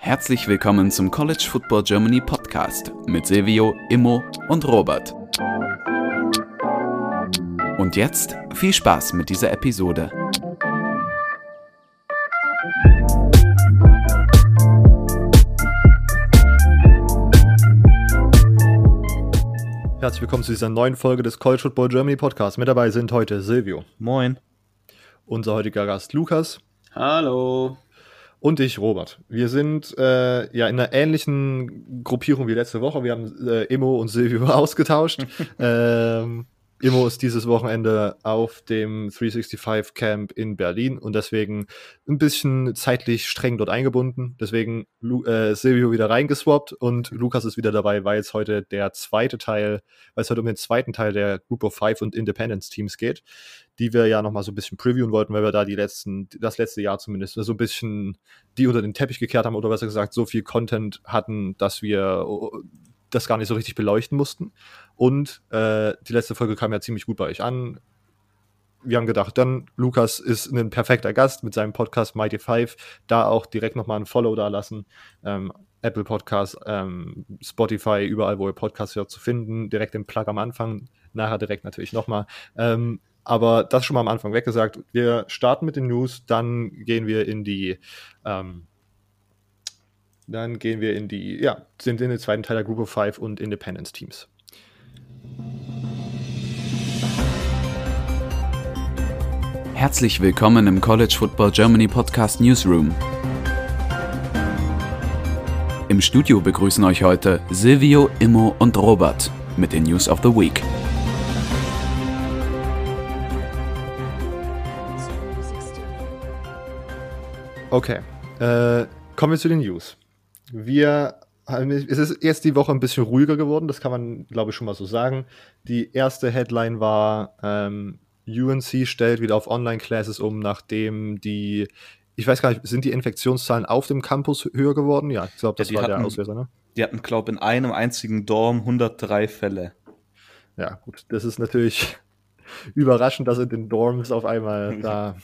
Herzlich willkommen zum College Football Germany Podcast mit Silvio, Immo und Robert. Und jetzt viel Spaß mit dieser Episode. Herzlich willkommen zu dieser neuen Folge des College Football Germany Podcasts. Mit dabei sind heute Silvio. Moin. Unser heutiger Gast Lukas. Hallo. Und ich, Robert. Wir sind äh, ja in einer ähnlichen Gruppierung wie letzte Woche. Wir haben äh, Immo und Silvio ausgetauscht. ähm, Immo ist dieses Wochenende auf dem 365 Camp in Berlin und deswegen ein bisschen zeitlich streng dort eingebunden. Deswegen Lu äh, Silvio wieder reingeswappt und Lukas ist wieder dabei, weil es heute der zweite Teil, weil es heute um den zweiten Teil der Group of Five und Independence Teams geht, die wir ja nochmal so ein bisschen previewen wollten, weil wir da die letzten, das letzte Jahr zumindest so ein bisschen die unter den Teppich gekehrt haben oder besser gesagt so viel Content hatten, dass wir das gar nicht so richtig beleuchten mussten. Und äh, die letzte Folge kam ja ziemlich gut bei euch an. Wir haben gedacht, dann Lukas ist ein perfekter Gast mit seinem Podcast Mighty Five. Da auch direkt nochmal ein Follow da lassen. Ähm, Apple Podcast, ähm, Spotify, überall, wo ihr Podcasts hört, zu finden. Direkt im Plug am Anfang, nachher direkt natürlich nochmal. Ähm, aber das schon mal am Anfang weggesagt. Wir starten mit den News, dann gehen wir in die ähm, dann gehen wir in die, ja, sind in den zweiten Teil der Group of Five und Independence Teams. Herzlich willkommen im College Football Germany Podcast Newsroom. Im Studio begrüßen euch heute Silvio, Immo und Robert mit den News of the Week. Okay, äh, kommen wir zu den News. Wir es ist erst die Woche ein bisschen ruhiger geworden, das kann man, glaube ich, schon mal so sagen. Die erste Headline war, ähm, UNC stellt wieder auf Online-Classes um, nachdem die, ich weiß gar nicht, sind die Infektionszahlen auf dem Campus höher geworden? Ja, ich glaube, das ja, war hatten, der Auslöser, ne? Die hatten, glaube ich, in einem einzigen Dorm 103 Fälle. Ja, gut, das ist natürlich überraschend, dass in den Dorms auf einmal da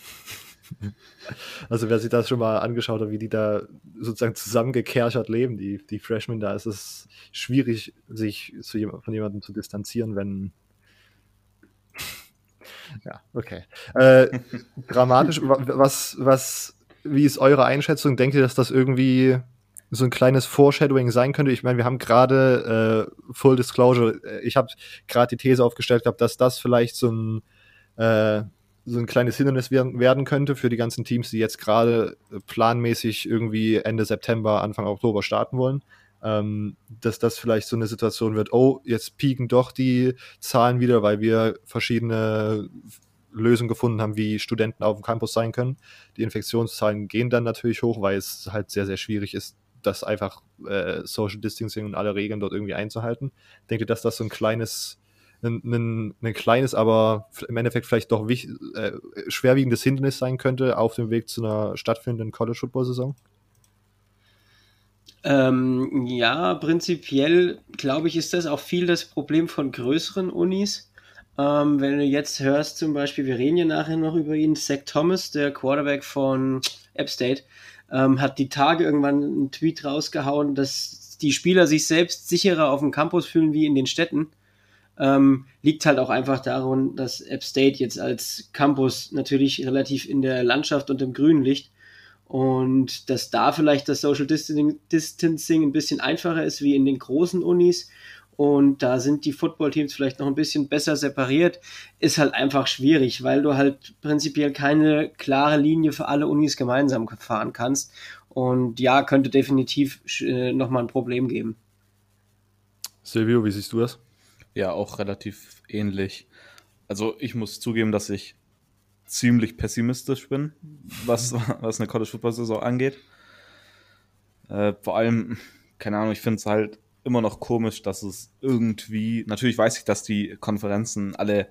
also wer sich das schon mal angeschaut hat, wie die da sozusagen zusammengekerchert leben, die, die Freshmen, da ist es schwierig, sich zu, von jemandem zu distanzieren, wenn. ja, okay. Äh, dramatisch, was, was, wie ist eure Einschätzung? Denkt ihr, dass das irgendwie so ein kleines Foreshadowing sein könnte. Ich meine, wir haben gerade äh, Full Disclosure, äh, ich habe gerade die These aufgestellt gehabt, dass das vielleicht so ein äh, so ein kleines Hindernis werden könnte für die ganzen Teams, die jetzt gerade äh, planmäßig irgendwie Ende September, Anfang Oktober starten wollen. Ähm, dass das vielleicht so eine Situation wird, oh, jetzt pieken doch die Zahlen wieder, weil wir verschiedene Lösungen gefunden haben, wie Studenten auf dem Campus sein können. Die Infektionszahlen gehen dann natürlich hoch, weil es halt sehr, sehr schwierig ist, das einfach äh, Social Distancing und alle Regeln dort irgendwie einzuhalten. Denkt ihr, dass das so ein kleines ein, ein, ein kleines, aber im Endeffekt vielleicht doch wich, äh, schwerwiegendes Hindernis sein könnte auf dem Weg zu einer stattfindenden College-Football-Saison? Ähm, ja, prinzipiell glaube ich, ist das auch viel das Problem von größeren Unis. Ähm, wenn du jetzt hörst, zum Beispiel, wir reden ja nachher noch über ihn, Zach Thomas, der Quarterback von App State, ähm, hat die Tage irgendwann einen Tweet rausgehauen, dass die Spieler sich selbst sicherer auf dem Campus fühlen wie in den Städten ähm, liegt halt auch einfach daran, dass App State jetzt als Campus natürlich relativ in der Landschaft und im Grünen liegt und dass da vielleicht das Social Distancing ein bisschen einfacher ist wie in den großen Unis und da sind die Footballteams vielleicht noch ein bisschen besser separiert, ist halt einfach schwierig, weil du halt prinzipiell keine klare Linie für alle Unis gemeinsam fahren kannst und ja, könnte definitiv äh, nochmal ein Problem geben. Silvio, wie siehst du das? Ja, auch relativ ähnlich. Also ich muss zugeben, dass ich ziemlich pessimistisch bin, was, was eine College-Football-Saison angeht. Äh, vor allem, keine Ahnung, ich finde es halt immer noch komisch, dass es irgendwie, natürlich weiß ich, dass die Konferenzen alle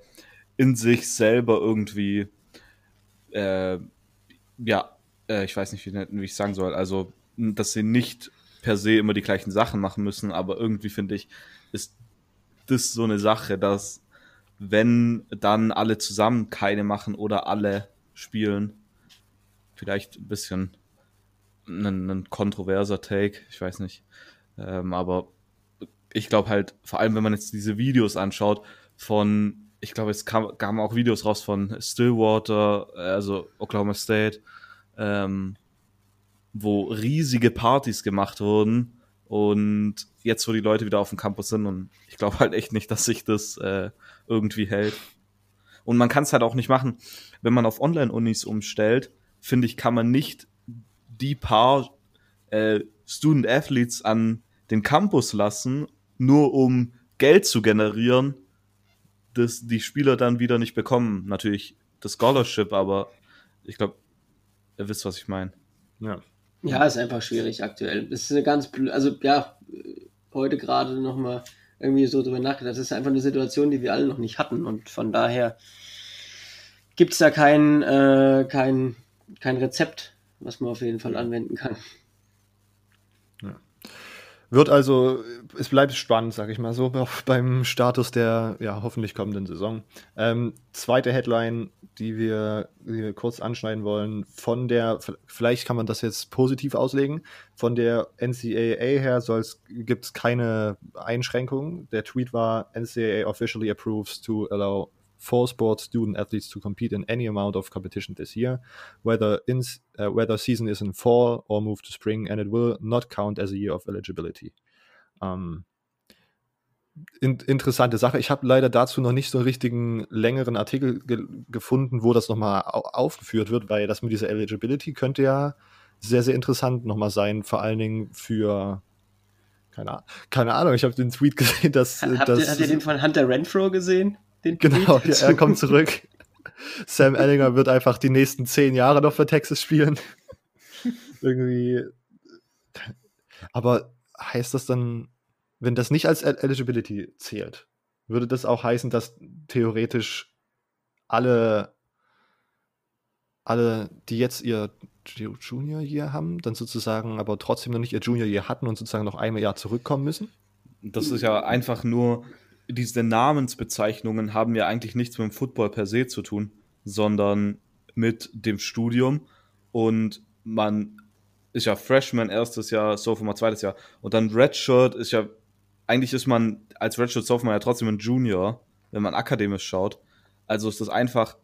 in sich selber irgendwie, äh, ja, äh, ich weiß nicht, wie, wie ich sagen soll, also, dass sie nicht per se immer die gleichen Sachen machen müssen, aber irgendwie finde ich, das so eine Sache, dass wenn dann alle zusammen keine machen oder alle spielen, vielleicht ein bisschen ein, ein kontroverser Take, ich weiß nicht. Ähm, aber ich glaube halt, vor allem wenn man jetzt diese Videos anschaut von, ich glaube, es kam, kamen auch Videos raus von Stillwater, also Oklahoma State, ähm, wo riesige Partys gemacht wurden und jetzt, wo die Leute wieder auf dem Campus sind und ich glaube halt echt nicht, dass sich das äh, irgendwie hält. Und man kann es halt auch nicht machen, wenn man auf Online-Unis umstellt, finde ich, kann man nicht die paar äh, Student Athletes an den Campus lassen, nur um Geld zu generieren, das die Spieler dann wieder nicht bekommen. Natürlich das Scholarship, aber ich glaube, ihr wisst, was ich meine. Ja. Ja, ist einfach schwierig aktuell. Das ist eine ganz, also ja, heute gerade nochmal irgendwie so drüber nachgedacht. Das ist einfach eine Situation, die wir alle noch nicht hatten und von daher gibt es da kein, äh, kein, kein Rezept, was man auf jeden Fall anwenden kann. Wird also, es bleibt spannend, sag ich mal so, beim Status der ja hoffentlich kommenden Saison. Ähm, zweite Headline, die wir, die wir kurz anschneiden wollen, von der, vielleicht kann man das jetzt positiv auslegen, von der NCAA her gibt es keine Einschränkungen. Der Tweet war, NCAA officially approves to allow four sports student athletes to compete in any amount of competition this year, whether in uh, whether season is in fall or move to spring, and it will not count as a year of eligibility. Um, in, interessante Sache. Ich habe leider dazu noch nicht so einen richtigen längeren Artikel ge gefunden, wo das nochmal aufgeführt wird, weil das mit dieser Eligibility könnte ja sehr, sehr interessant nochmal sein, vor allen Dingen für keine, keine Ahnung, ich habe den Tweet gesehen, dass. Habt dass, ihr, habt ihr den von Hunter Renfro gesehen? Den genau, ja, er kommt zurück. Sam Ellinger wird einfach die nächsten zehn Jahre noch für Texas spielen. Irgendwie. Aber heißt das dann, wenn das nicht als Eligibility zählt, würde das auch heißen, dass theoretisch alle, alle, die jetzt ihr Junior Year haben, dann sozusagen aber trotzdem noch nicht ihr Junior Year hatten und sozusagen noch einmal Jahr zurückkommen müssen? Das ist ja einfach nur diese Namensbezeichnungen haben ja eigentlich nichts mit dem Football per se zu tun, sondern mit dem Studium. Und man ist ja Freshman erstes Jahr, Sophomore zweites Jahr. Und dann Redshirt ist ja, eigentlich ist man als Redshirt Sophomore ja trotzdem ein Junior, wenn man akademisch schaut. Also ist das einfach,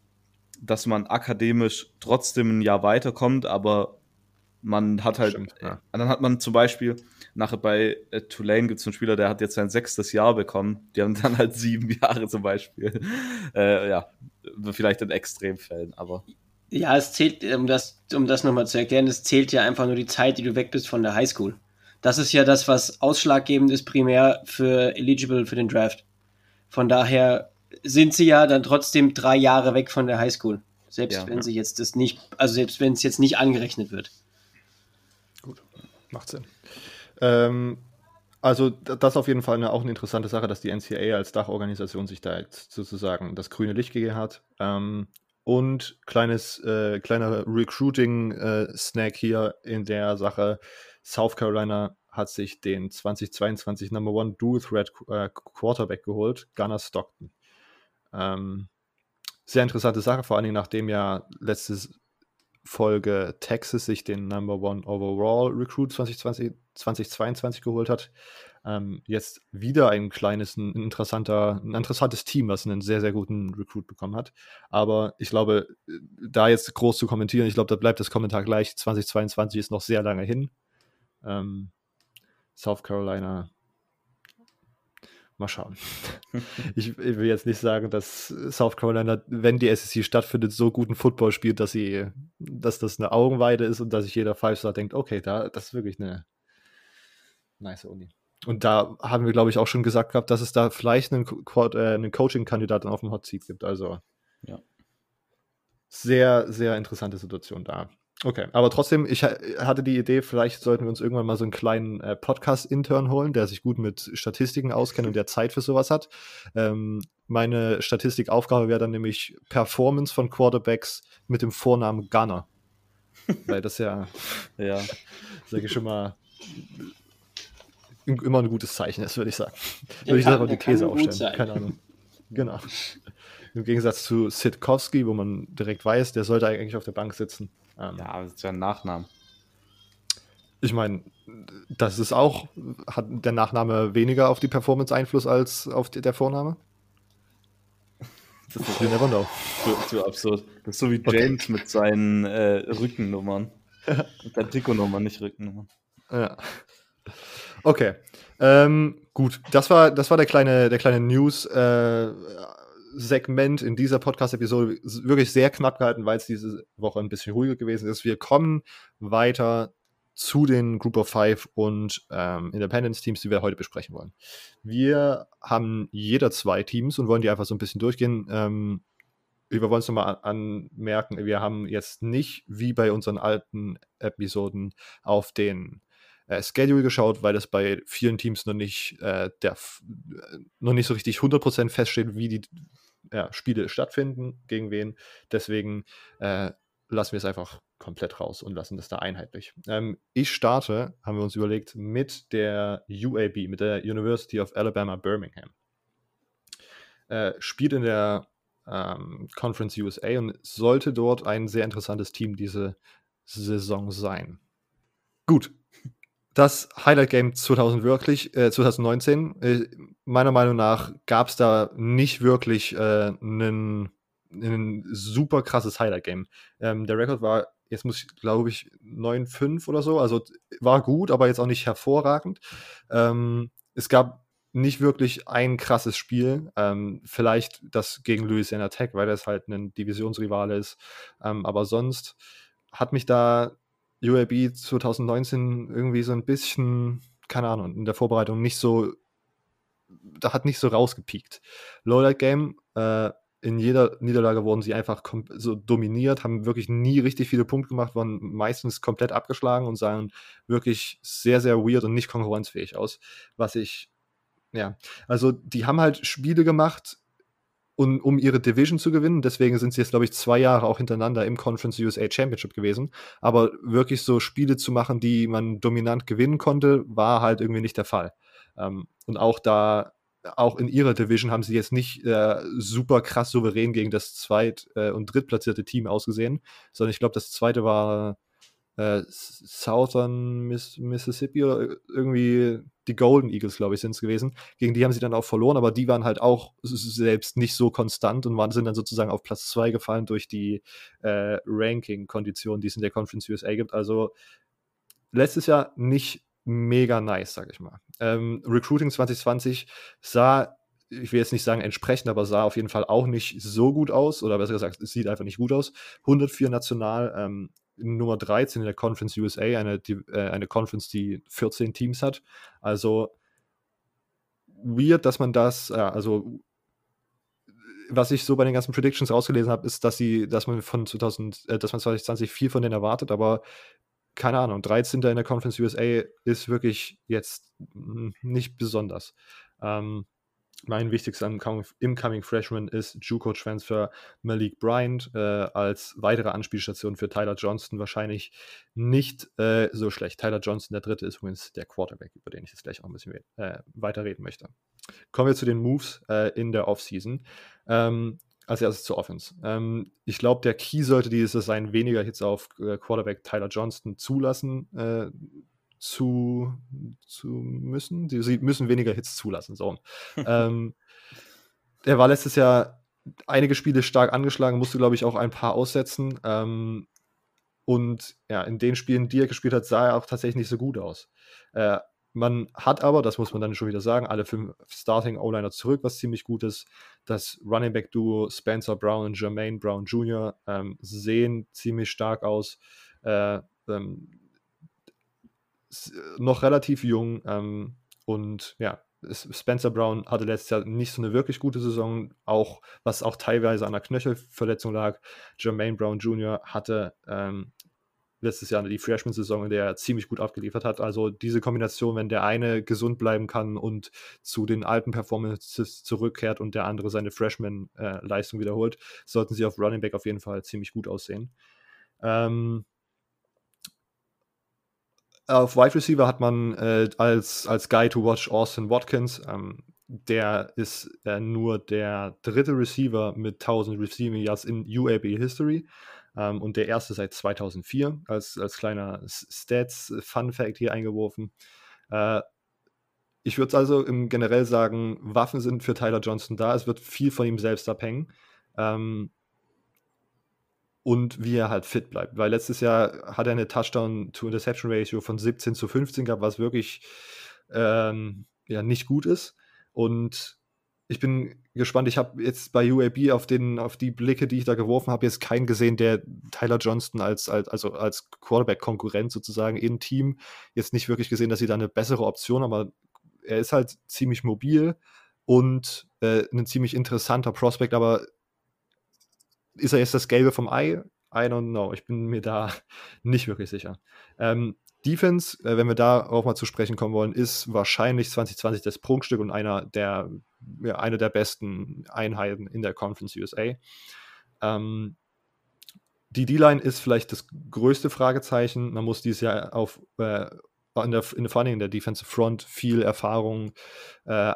dass man akademisch trotzdem ein Jahr weiterkommt, aber man hat halt, Stimmt, ja. dann hat man zum Beispiel, nachher bei äh, Tulane gibt es einen Spieler, der hat jetzt sein sechstes Jahr bekommen. Die haben dann halt sieben Jahre zum Beispiel. Äh, ja, vielleicht in Extremfällen, aber. Ja, es zählt, um das, um das nochmal zu erklären, es zählt ja einfach nur die Zeit, die du weg bist von der Highschool. Das ist ja das, was ausschlaggebend ist, primär für eligible für den Draft. Von daher sind sie ja dann trotzdem drei Jahre weg von der Highschool. Selbst ja, wenn ja. sie jetzt das nicht, also selbst wenn es jetzt nicht angerechnet wird. Macht Sinn. Ähm, also das ist auf jeden Fall eine, auch eine interessante Sache, dass die NCAA als Dachorganisation sich da jetzt sozusagen das grüne Licht gegeben hat. Ähm, und kleines, äh, kleiner Recruiting-Snack äh, hier in der Sache. South Carolina hat sich den 2022 Number One Dual Threat äh, Quarterback geholt, Gunnar Stockton. Ähm, sehr interessante Sache, vor allen Dingen nachdem ja letztes Folge Texas sich den Number One Overall Recruit 2020, 2022 geholt hat. Ähm, jetzt wieder ein kleines, ein, interessanter, ein interessantes Team, was einen sehr, sehr guten Recruit bekommen hat. Aber ich glaube, da jetzt groß zu kommentieren, ich glaube, da bleibt das Kommentar gleich. 2022 ist noch sehr lange hin. Ähm, South Carolina Mal schauen. ich, ich, will jetzt nicht sagen, dass South Carolina, wenn die SEC stattfindet, so guten Football spielt, dass sie, dass das eine Augenweide ist und dass sich jeder Five-Star denkt, okay, da, das ist wirklich eine nice Uni. Und da haben wir, glaube ich, auch schon gesagt gehabt, dass es da vielleicht einen, äh, einen Coaching-Kandidaten auf dem Hot Seat gibt. Also ja. sehr, sehr interessante Situation da. Okay, aber trotzdem, ich hatte die Idee, vielleicht sollten wir uns irgendwann mal so einen kleinen äh, Podcast-Intern holen, der sich gut mit Statistiken auskennt und der Zeit für sowas hat. Ähm, meine Statistikaufgabe wäre dann nämlich Performance von Quarterbacks mit dem Vornamen Gunner. Weil das ja, ja, sage ich schon mal, immer ein gutes Zeichen ist, würde ich sagen. Würde ich einfach die These aufstellen. Keine Ahnung. Genau. Im Gegensatz zu Sitkowski, wo man direkt weiß, der sollte eigentlich auf der Bank sitzen. Ähm, ja, das ist ja ein Nachname. Ich meine, das ist auch, hat der Nachname weniger auf die Performance Einfluss als auf die, der Vorname? Das ist you never know. Zu, zu, absurd. Das ist so wie James okay. mit seinen äh, Rückennummern. mit der Trikotnummer, nicht Rückennummern. Ja. Okay. Ähm, gut, das war, das war der kleine, der kleine News. Äh, Segment in dieser Podcast-Episode wirklich sehr knapp gehalten, weil es diese Woche ein bisschen ruhiger gewesen ist. Wir kommen weiter zu den Group of Five und ähm, Independence-Teams, die wir heute besprechen wollen. Wir haben jeder zwei Teams und wollen die einfach so ein bisschen durchgehen. Ähm, wir wollen es nochmal anmerken, wir haben jetzt nicht wie bei unseren alten Episoden auf den äh, Schedule geschaut, weil das bei vielen Teams noch nicht, äh, der, noch nicht so richtig 100% feststeht, wie die ja, Spiele stattfinden, gegen wen. Deswegen äh, lassen wir es einfach komplett raus und lassen das da einheitlich. Ähm, ich starte, haben wir uns überlegt, mit der UAB, mit der University of Alabama Birmingham. Äh, spielt in der ähm, Conference USA und sollte dort ein sehr interessantes Team diese Saison sein. Gut. Das Highlight Game 2000 wirklich, äh, 2019, äh, meiner Meinung nach gab es da nicht wirklich einen äh, ein super krasses Highlight-Game. Ähm, der Rekord war jetzt muss ich, glaube ich, 9,5 oder so. Also war gut, aber jetzt auch nicht hervorragend. Ähm, es gab nicht wirklich ein krasses Spiel. Ähm, vielleicht das gegen Louisiana Tech, weil das halt ein Divisionsrivale ist. Ähm, aber sonst hat mich da UAB 2019 irgendwie so ein bisschen, keine Ahnung, in der Vorbereitung nicht so, da hat nicht so rausgepiekt. Lowlight Game, äh, in jeder Niederlage wurden sie einfach so dominiert, haben wirklich nie richtig viele Punkte gemacht, waren meistens komplett abgeschlagen und sahen wirklich sehr, sehr weird und nicht konkurrenzfähig aus. Was ich, ja, also die haben halt Spiele gemacht, um, um ihre Division zu gewinnen. Deswegen sind sie jetzt, glaube ich, zwei Jahre auch hintereinander im Conference USA Championship gewesen. Aber wirklich so Spiele zu machen, die man dominant gewinnen konnte, war halt irgendwie nicht der Fall. Ähm, und auch da auch in ihrer Division haben sie jetzt nicht äh, super krass souverän gegen das zweit- äh, und drittplatzierte Team ausgesehen, sondern ich glaube, das zweite war äh, Southern Miss Mississippi oder irgendwie die Golden Eagles, glaube ich, sind es gewesen. Gegen die haben sie dann auch verloren, aber die waren halt auch selbst nicht so konstant und waren, sind dann sozusagen auf Platz 2 gefallen durch die äh, Ranking-Konditionen, die es in der Conference USA gibt. Also letztes Jahr nicht mega nice, sag ich mal. Ähm, Recruiting 2020 sah, ich will jetzt nicht sagen entsprechend, aber sah auf jeden Fall auch nicht so gut aus, oder besser gesagt, es sieht einfach nicht gut aus. 104 national, ähm, Nummer 13 in der Conference USA, eine, die, äh, eine Conference, die 14 Teams hat. Also weird, dass man das, äh, also was ich so bei den ganzen Predictions rausgelesen habe, ist, dass sie, dass man von 2000, äh, dass man 2020 viel von denen erwartet, aber keine Ahnung, 13. in der Conference USA ist wirklich jetzt nicht besonders. Ähm, mein wichtigster Incoming Freshman ist JUCO Transfer Malik Bryant äh, als weitere Anspielstation für Tyler Johnston wahrscheinlich nicht äh, so schlecht. Tyler Johnston, der dritte, ist übrigens der Quarterback, über den ich jetzt gleich auch ein bisschen äh, weiter reden möchte. Kommen wir zu den Moves äh, in der Offseason. Ähm, als erstes zur Offense. Ähm, ich glaube, der Key sollte dieses sein, weniger Hits auf äh, Quarterback Tyler Johnston zulassen äh, zu, zu müssen. Sie müssen weniger Hits zulassen. So. ähm, er war letztes Jahr einige Spiele stark angeschlagen, musste, glaube ich, auch ein paar aussetzen. Ähm, und ja, in den Spielen, die er gespielt hat, sah er auch tatsächlich nicht so gut aus. Äh, man hat aber, das muss man dann schon wieder sagen, alle fünf Starting O-Liner zurück, was ziemlich gut ist. Das Running Back Duo Spencer Brown und Jermaine Brown Jr. Ähm, sehen ziemlich stark aus. Äh, ähm, noch relativ jung ähm, und ja, Spencer Brown hatte letztes Jahr nicht so eine wirklich gute Saison, auch was auch teilweise an der Knöchelverletzung lag. Jermaine Brown Jr. hatte ähm, letztes Jahr die Freshman-Saison, in der er ziemlich gut abgeliefert hat. Also diese Kombination, wenn der eine gesund bleiben kann und zu den alten Performances zurückkehrt und der andere seine Freshman-Leistung wiederholt, sollten sie auf Running Back auf jeden Fall ziemlich gut aussehen. Ähm, auf Wide Receiver hat man äh, als, als Guy to watch Austin Watkins. Ähm, der ist äh, nur der dritte Receiver mit 1000 Receiving Yards in UAB History ähm, und der erste seit 2004 als, als kleiner Stats-Fun-Fact hier eingeworfen. Äh, ich würde also im generell sagen, Waffen sind für Tyler Johnson da. Es wird viel von ihm selbst abhängen. Ähm, und wie er halt fit bleibt. Weil letztes Jahr hat er eine Touchdown-to-Interception-Ratio von 17 zu 15 gehabt, was wirklich ähm, ja, nicht gut ist. Und ich bin gespannt. Ich habe jetzt bei UAB auf, den, auf die Blicke, die ich da geworfen habe, jetzt keinen gesehen, der Tyler Johnston als, als, also als Quarterback-Konkurrent sozusagen im Team jetzt nicht wirklich gesehen, dass sie da eine bessere Option, aber er ist halt ziemlich mobil und äh, ein ziemlich interessanter Prospect, aber ist er jetzt das Gelbe vom Ei? I don't know. Ich bin mir da nicht wirklich sicher. Ähm, Defense, äh, wenn wir da auch mal zu sprechen kommen wollen, ist wahrscheinlich 2020 das Prunkstück und einer der, ja, eine der besten Einheiten in der Conference USA. Ähm, die D-Line ist vielleicht das größte Fragezeichen. Man muss dieses Jahr auf äh, in der, in, vor allem in der Defensive Front viel Erfahrung äh,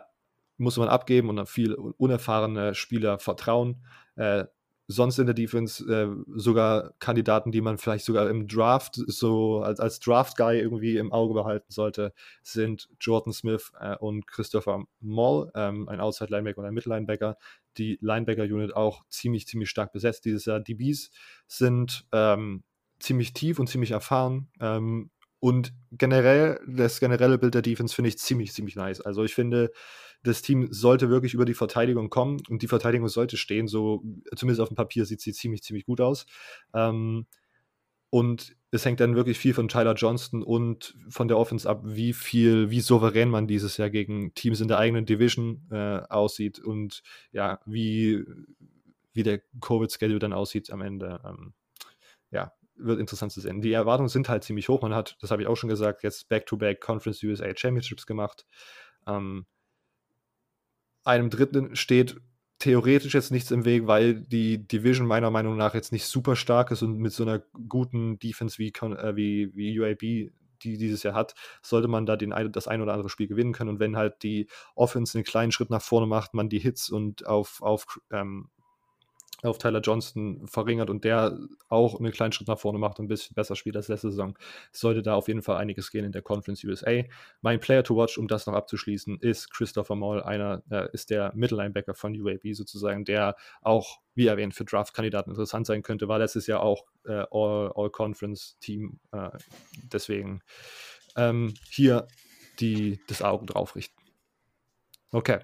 muss man abgeben und viel unerfahrene Spieler vertrauen. Äh, sonst in der Defense äh, sogar Kandidaten, die man vielleicht sogar im Draft so als, als Draft-Guy irgendwie im Auge behalten sollte, sind Jordan Smith äh, und Christopher Moll, ähm, ein Outside-Linebacker und ein Mittellinebacker. Die Linebacker-Unit auch ziemlich, ziemlich stark besetzt dieses Jahr. Bees sind ähm, ziemlich tief und ziemlich erfahren. Ähm, und generell, das generelle Bild der Defense finde ich ziemlich, ziemlich nice. Also ich finde, das Team sollte wirklich über die Verteidigung kommen und die Verteidigung sollte stehen. So, zumindest auf dem Papier sieht sie ziemlich, ziemlich gut aus. Ähm, und es hängt dann wirklich viel von Tyler Johnston und von der Offense ab, wie viel, wie souverän man dieses Jahr gegen Teams in der eigenen Division äh, aussieht und ja, wie, wie der Covid-Schedule dann aussieht am Ende. Ähm, ja, wird interessant zu sehen. Die Erwartungen sind halt ziemlich hoch. Man hat, das habe ich auch schon gesagt, jetzt Back-to-Back -back Conference USA Championships gemacht. Ähm, einem Dritten steht theoretisch jetzt nichts im Weg, weil die Division meiner Meinung nach jetzt nicht super stark ist und mit so einer guten Defense wie, äh, wie, wie UAB, die dieses Jahr hat, sollte man da den, das ein oder andere Spiel gewinnen können. Und wenn halt die Offense einen kleinen Schritt nach vorne macht, man die Hits und auf, auf ähm, auf Tyler Johnston verringert und der auch einen kleinen Schritt nach vorne macht und ein bisschen besser spielt als letzte Saison, sollte da auf jeden Fall einiges gehen in der Conference USA. Mein Player to watch, um das noch abzuschließen, ist Christopher Moll, einer äh, ist der Mittellinebacker von UAB sozusagen, der auch, wie erwähnt, für Draft-Kandidaten interessant sein könnte, war letztes Jahr auch äh, All-Conference-Team, All äh, deswegen ähm, hier die, das Augen drauf richten. Okay,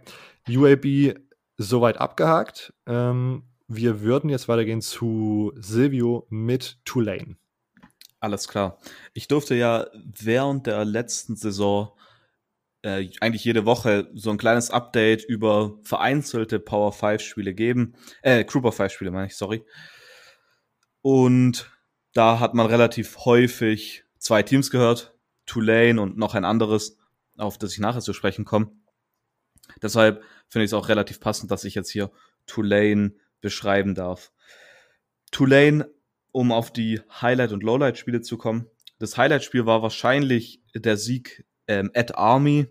UAB soweit abgehakt. Ähm, wir würden jetzt weitergehen zu Silvio mit Tulane. Alles klar. Ich durfte ja während der letzten Saison äh, eigentlich jede Woche so ein kleines Update über vereinzelte Power 5 Spiele geben. Äh, Group of 5 Spiele meine ich, sorry. Und da hat man relativ häufig zwei Teams gehört, Tulane und noch ein anderes, auf das ich nachher zu sprechen komme. Deshalb finde ich es auch relativ passend, dass ich jetzt hier Tulane beschreiben darf. Tulane, um auf die Highlight- und Lowlight-Spiele zu kommen. Das Highlight-Spiel war wahrscheinlich der Sieg ähm, at Army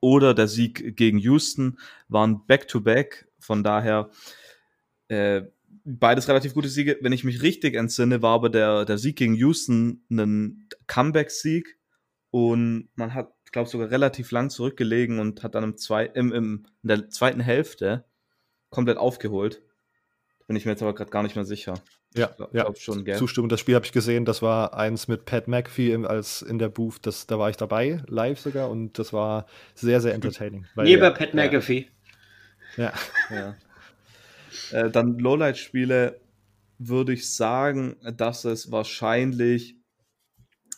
oder der Sieg gegen Houston, waren Back-to-Back. -back. Von daher äh, beides relativ gute Siege. Wenn ich mich richtig entsinne, war aber der, der Sieg gegen Houston ein Comeback-Sieg und man hat, glaube ich, sogar relativ lang zurückgelegen und hat dann im zwei, im, im, in der zweiten Hälfte komplett aufgeholt. Bin ich mir jetzt aber gerade gar nicht mehr sicher. Ja, glaub, ja. Schon, gell? Zustimmung. Das Spiel habe ich gesehen. Das war eins mit Pat McAfee als in der Booth. Das, da war ich dabei, live sogar. Und das war sehr, sehr entertaining. Weil, Neben ja, Pat McAfee. Ja. ja. äh, dann Lowlight-Spiele würde ich sagen, dass es wahrscheinlich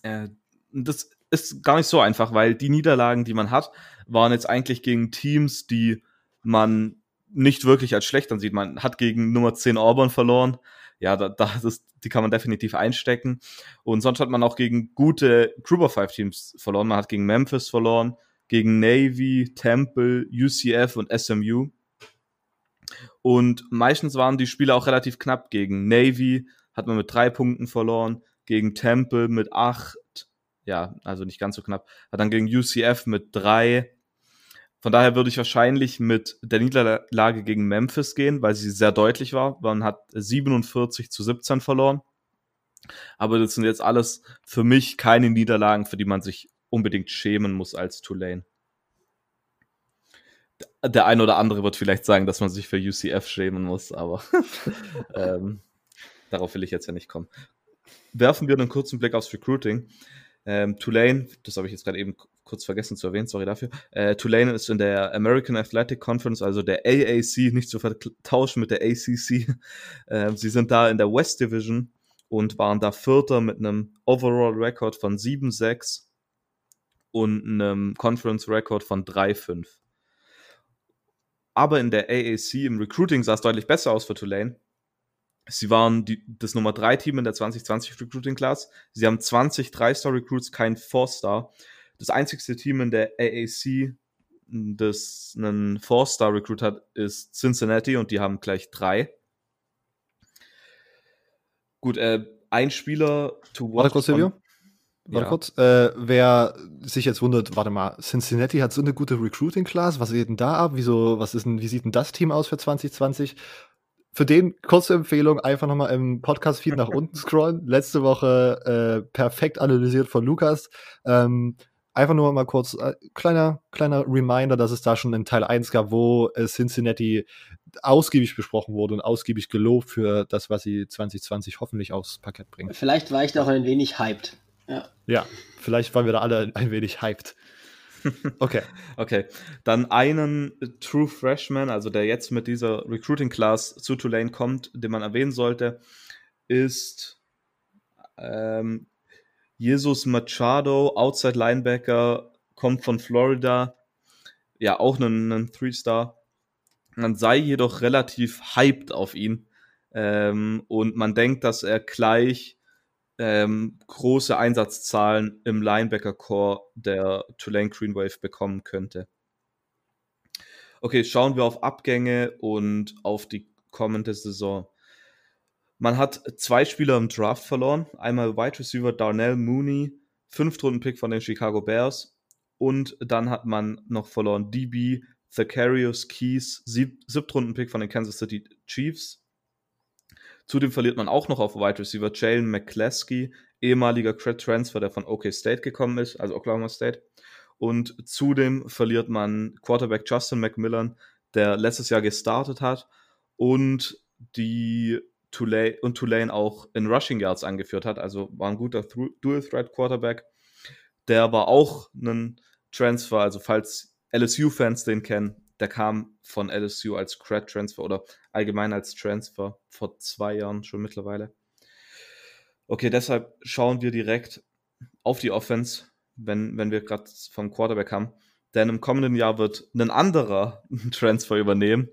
äh, das ist gar nicht so einfach, weil die Niederlagen, die man hat, waren jetzt eigentlich gegen Teams, die man nicht wirklich als schlecht ansieht. Man hat gegen Nummer 10 Auburn verloren. Ja, da, da das, die kann man definitiv einstecken. Und sonst hat man auch gegen gute Group of Five Teams verloren. Man hat gegen Memphis verloren, gegen Navy, Temple, UCF und SMU. Und meistens waren die Spiele auch relativ knapp. Gegen Navy hat man mit drei Punkten verloren, gegen Temple mit acht, ja, also nicht ganz so knapp, hat dann gegen UCF mit drei Von daher würde ich wahrscheinlich mit der Niederlage gegen Memphis gehen, weil sie sehr deutlich war. Man hat 47 zu 17 verloren. Aber das sind jetzt alles für mich keine Niederlagen, für die man sich unbedingt schämen muss als Tulane. Der ein oder andere wird vielleicht sagen, dass man sich für UCF schämen muss, aber ähm, darauf will ich jetzt ja nicht kommen. Werfen wir einen kurzen Blick aufs Recruiting. Ähm, Tulane, das habe ich jetzt gerade eben kurz vergessen zu erwähnen, sorry dafür. Äh, Tulane ist in der American Athletic Conference, also der AAC, nicht zu vertauschen mit der ACC. Äh, sie sind da in der West Division und waren da Vierter mit einem Overall Record von 7-6 und einem Conference Record von 3-5. Aber in der AAC im Recruiting sah es deutlich besser aus für Tulane. Sie waren die, das Nummer 3 Team in der 2020 Recruiting Class. Sie haben 20 3-Star Recruits, kein 4-Star. Das einzigste Team in der AAC, das einen 4-Star Recruit hat, ist Cincinnati und die haben gleich drei. Gut, äh, ein Spieler to watch. Warte kurz, Silvio. Warte ja. kurz. Äh, wer sich jetzt wundert, warte mal, Cincinnati hat so eine gute Recruiting-Class. Was geht denn da ab? Wieso, was ist denn, wie sieht denn das Team aus für 2020? Für den kurze Empfehlung, einfach nochmal im Podcast-Feed nach unten scrollen. Letzte Woche äh, perfekt analysiert von Lukas. Ähm, einfach nur mal kurz, äh, kleiner, kleiner Reminder, dass es da schon in Teil 1 gab, wo äh, Cincinnati ausgiebig besprochen wurde und ausgiebig gelobt für das, was sie 2020 hoffentlich aufs Parkett bringen. Vielleicht war ich da auch ein wenig hyped. Ja. ja, vielleicht waren wir da alle ein wenig hyped. Okay. okay. Dann einen True Freshman, also der jetzt mit dieser Recruiting Class zu Tulane kommt, den man erwähnen sollte, ist ähm, Jesus Machado, Outside Linebacker, kommt von Florida. Ja, auch ein, ein Three-Star. Man sei jedoch relativ hyped auf ihn. Ähm, und man denkt, dass er gleich ähm, große Einsatzzahlen im Linebacker-Core der Tulane Green Wave bekommen könnte. Okay, schauen wir auf Abgänge und auf die kommende Saison. Man hat zwei Spieler im Draft verloren. Einmal Wide Receiver Darnell Mooney, Fünftrunden-Pick von den Chicago Bears. Und dann hat man noch verloren DB Thacarius Keys, Sieb Siebtrunden-Pick von den Kansas City Chiefs. Zudem verliert man auch noch auf Wide Receiver Jalen McCleskey, ehemaliger Cred Transfer, der von OK State gekommen ist, also Oklahoma State. Und zudem verliert man Quarterback Justin McMillan, der letztes Jahr gestartet hat und die Tulane und Tulane auch in Rushing Yards angeführt hat, also war ein guter Dual Threat Quarterback. Der war auch ein Transfer, also falls LSU-Fans den kennen, der kam von LSU als Grad Transfer oder allgemein als Transfer vor zwei Jahren schon mittlerweile. Okay, deshalb schauen wir direkt auf die Offense, wenn, wenn wir gerade vom Quarterback haben. Denn im kommenden Jahr wird ein anderer Transfer übernehmen.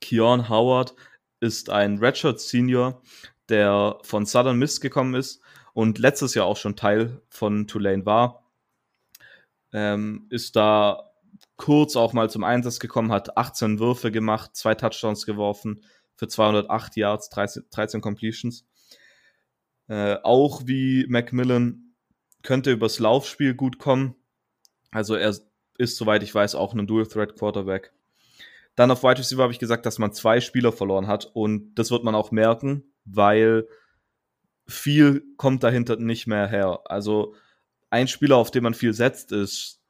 Keon Howard ist ein Redshirt Senior, der von Southern Miss gekommen ist und letztes Jahr auch schon Teil von Tulane war. Ähm, ist da kurz auch mal zum Einsatz gekommen, hat 18 Würfe gemacht, zwei Touchdowns geworfen für 208 Yards, 13, 13 Completions. Äh, auch wie Macmillan könnte übers Laufspiel gut kommen. Also er ist, soweit ich weiß, auch ein Dual-Threat-Quarterback. Dann auf Wide Receiver habe ich gesagt, dass man zwei Spieler verloren hat und das wird man auch merken, weil viel kommt dahinter nicht mehr her. Also ein Spieler, auf den man viel setzt, ist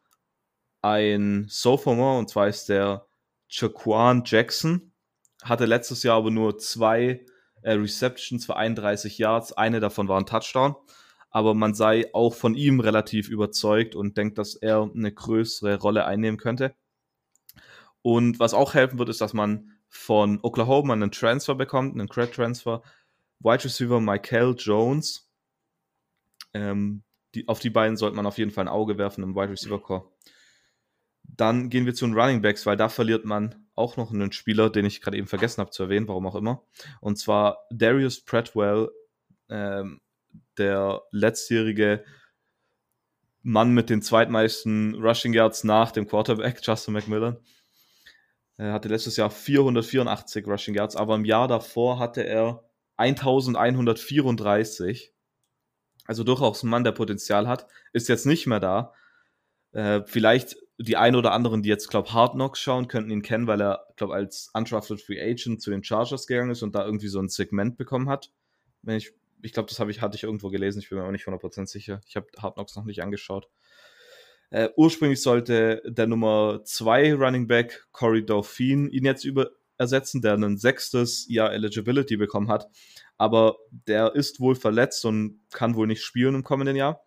ein Sophomore, und zwar ist der Jaquan Jackson. Hatte letztes Jahr aber nur zwei äh, Receptions für 31 Yards. Eine davon war ein Touchdown. Aber man sei auch von ihm relativ überzeugt und denkt, dass er eine größere Rolle einnehmen könnte. Und was auch helfen wird, ist, dass man von Oklahoma einen Transfer bekommt, einen Credit Transfer. Wide Receiver Michael Jones. Ähm, die, auf die beiden sollte man auf jeden Fall ein Auge werfen im Wide Receiver Core. Dann gehen wir zu den Running Backs, weil da verliert man auch noch einen Spieler, den ich gerade eben vergessen habe zu erwähnen, warum auch immer. Und zwar Darius Pratwell, ähm, der letztjährige Mann mit den zweitmeisten Rushing Yards nach dem Quarterback, Justin McMillan. Er hatte letztes Jahr 484 Rushing Yards, aber im Jahr davor hatte er 1134. Also durchaus ein Mann, der Potenzial hat. Ist jetzt nicht mehr da. Äh, vielleicht die ein oder anderen, die jetzt, glaube Hard Knocks schauen, könnten ihn kennen, weil er, glaube als undrafted Free Agent zu den Chargers gegangen ist und da irgendwie so ein Segment bekommen hat. Wenn ich, ich glaube, das habe ich, hatte ich irgendwo gelesen, ich bin mir auch nicht 100% sicher. Ich habe Hard Knocks noch nicht angeschaut. Äh, ursprünglich sollte der Nummer 2 Running Back Corey Dauphine ihn jetzt über ersetzen, der ein sechstes Jahr Eligibility bekommen hat. Aber der ist wohl verletzt und kann wohl nicht spielen im kommenden Jahr.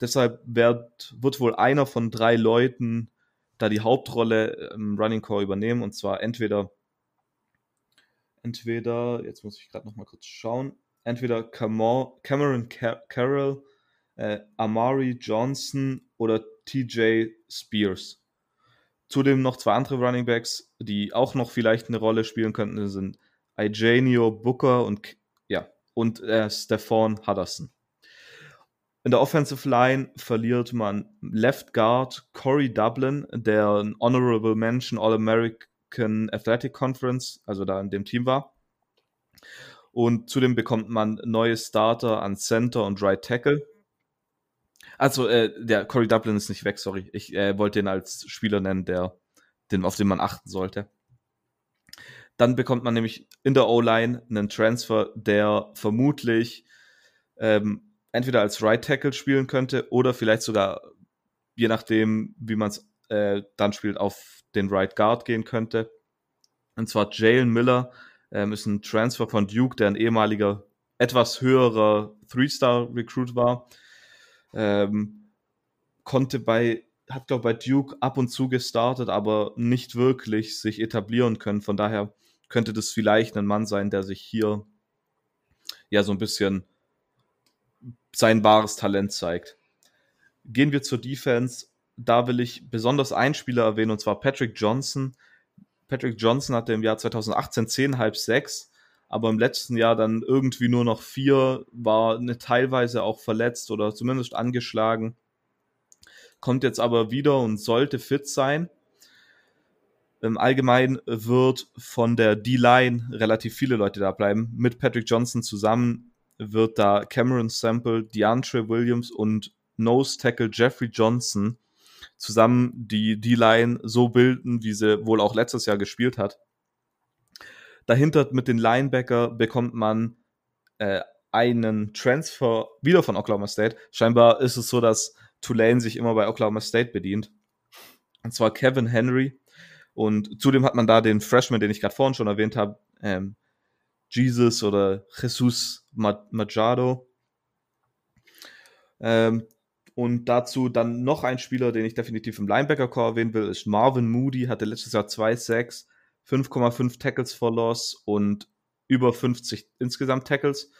Deshalb wird, wird wohl einer von drei Leuten da die Hauptrolle im Running Core übernehmen. Und zwar entweder, entweder, jetzt muss ich gerade noch mal kurz schauen, entweder Cameron Carroll, äh, Amari Johnson oder TJ Spears. Zudem noch zwei andere Running Backs, die auch noch vielleicht eine Rolle spielen könnten, sind Ijanio Booker und ja, und äh, Stephon Hudson. In der Offensive Line verliert man Left Guard Corey Dublin, der ein Honorable Mention All-American Athletic Conference, also da in dem Team war. Und zudem bekommt man neue Starter an Center und Right Tackle. Also, äh, der Corey Dublin ist nicht weg, sorry. Ich äh, wollte ihn als Spieler nennen, der, den, auf den man achten sollte. Dann bekommt man nämlich in der O-Line einen Transfer, der vermutlich ähm, entweder als Right Tackle spielen könnte oder vielleicht sogar, je nachdem, wie man es äh, dann spielt, auf den Right Guard gehen könnte. Und zwar Jalen Miller ähm, ist ein Transfer von Duke, der ein ehemaliger, etwas höherer Three-Star-Recruit war ähm, konnte bei, hat glaube bei Duke ab und zu gestartet, aber nicht wirklich sich etablieren können. Von daher könnte das vielleicht ein Mann sein, der sich hier ja so ein bisschen sein wahres Talent zeigt. Gehen wir zur Defense. Da will ich besonders einen Spieler erwähnen, und zwar Patrick Johnson. Patrick Johnson hatte im Jahr 2018 10,5 6 aber im letzten Jahr dann irgendwie nur noch vier, war eine teilweise auch verletzt oder zumindest angeschlagen. Kommt jetzt aber wieder und sollte fit sein. Im Allgemeinen wird von der D-Line relativ viele Leute da bleiben. Mit Patrick Johnson zusammen wird da Cameron Sample, DeAndre Williams und Nose Tackle Jeffrey Johnson zusammen die D-Line so bilden, wie sie wohl auch letztes Jahr gespielt hat. Dahinter mit den Linebacker bekommt man äh, einen Transfer wieder von Oklahoma State. Scheinbar ist es so, dass Tulane sich immer bei Oklahoma State bedient. Und zwar Kevin Henry. Und zudem hat man da den Freshman, den ich gerade vorhin schon erwähnt habe, ähm, Jesus oder Jesus Machado. Ähm, und dazu dann noch ein Spieler, den ich definitiv im Linebacker-Core erwähnen will, ist Marvin Moody, hatte letztes Jahr zwei Sacks 5,5 Tackles for Loss und über 50 insgesamt Tackles.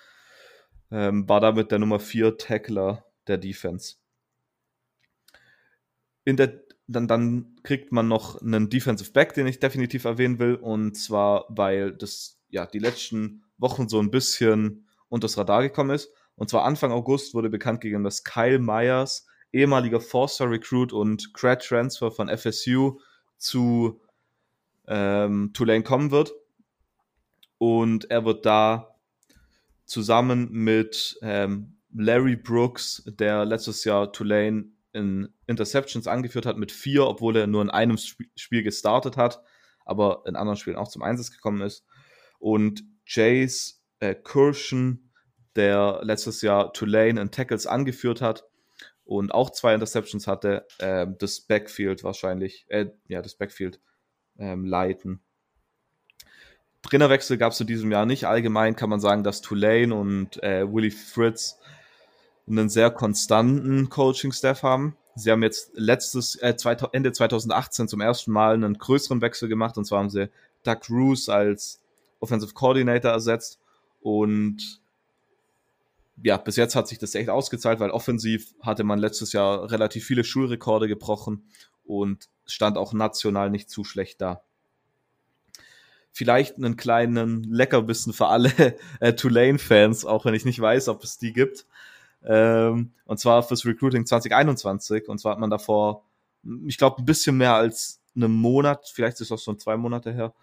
Ähm, war damit der Nummer 4 Tackler der Defense. In der, dann, dann kriegt man noch einen Defensive Back, den ich definitiv erwähnen will. Und zwar, weil das ja die letzten Wochen so ein bisschen unter das Radar gekommen ist. Und zwar Anfang August wurde bekannt gegeben, dass Kyle Myers, ehemaliger Four-Star-Recruit und Grad Transfer von FSU zu ähm, Tulane kommen wird. Und er wird da zusammen mit ähm, Larry Brooks, der letztes Jahr Tulane in Interceptions angeführt hat, mit vier, obwohl er nur in einem Sp Spiel gestartet hat, aber in anderen Spielen auch zum Einsatz gekommen ist. Und Jace äh, Kirshen, der letztes Jahr Tulane in Tackles angeführt hat und auch zwei Interceptions hatte, äh, das Backfield wahrscheinlich, äh, ja, das Backfield ähm, leiten. Trainerwechsel gab es in diesem Jahr nicht. Allgemein kann man sagen, dass Tulane und äh, Willie Fritz einen sehr konstanten Coaching-Staff haben. Sie haben jetzt letztes äh, Ende 2018 zum ersten Mal einen größeren Wechsel gemacht und zwar haben sie Doug Roos als Offensive Coordinator ersetzt und ja, bis jetzt hat sich das echt ausgezahlt, weil offensiv hatte man letztes Jahr relativ viele Schulrekorde gebrochen und stand auch national nicht zu schlecht da. Vielleicht einen kleinen Leckerbissen für alle äh, Tulane-Fans, auch wenn ich nicht weiß, ob es die gibt. Ähm, und zwar fürs Recruiting 2021. Und zwar hat man davor, ich glaube, ein bisschen mehr als einen Monat, vielleicht ist auch schon zwei Monate her,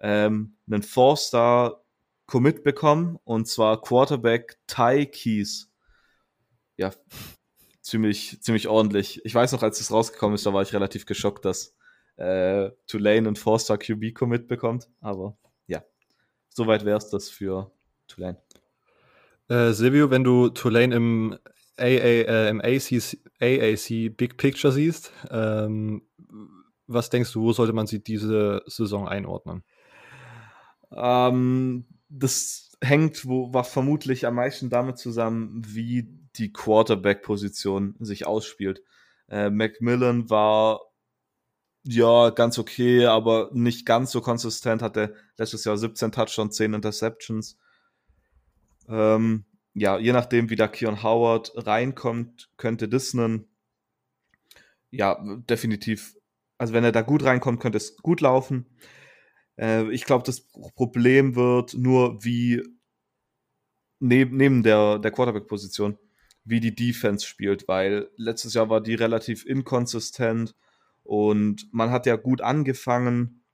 ähm, einen Four-Star Commit bekommen. Und zwar Quarterback Ty Keys. Ja, ziemlich, ziemlich ordentlich. Ich weiß noch, als es rausgekommen ist, da war ich relativ geschockt, dass äh, Tulane und Forster QB-Commit bekommt. Aber ja, soweit wäre es das für Tulane. Äh, Silvio, wenn du Tulane im, AA, äh, im AAC, AAC Big Picture siehst, ähm, was denkst du, wo sollte man sie diese Saison einordnen? Ähm, das hängt wo, war vermutlich am meisten damit zusammen, wie die Quarterback-Position sich ausspielt. Äh, Macmillan war ja ganz okay, aber nicht ganz so konsistent. Hatte letztes Jahr 17 Touchdowns, 10 Interceptions. Ähm, ja, je nachdem, wie da Keon Howard reinkommt, könnte das einen, ja, definitiv, also wenn er da gut reinkommt, könnte es gut laufen. Äh, ich glaube, das Problem wird nur, wie neben, neben der, der Quarterback-Position, wie die Defense spielt, weil letztes Jahr war die relativ inkonsistent und man hat ja gut angefangen,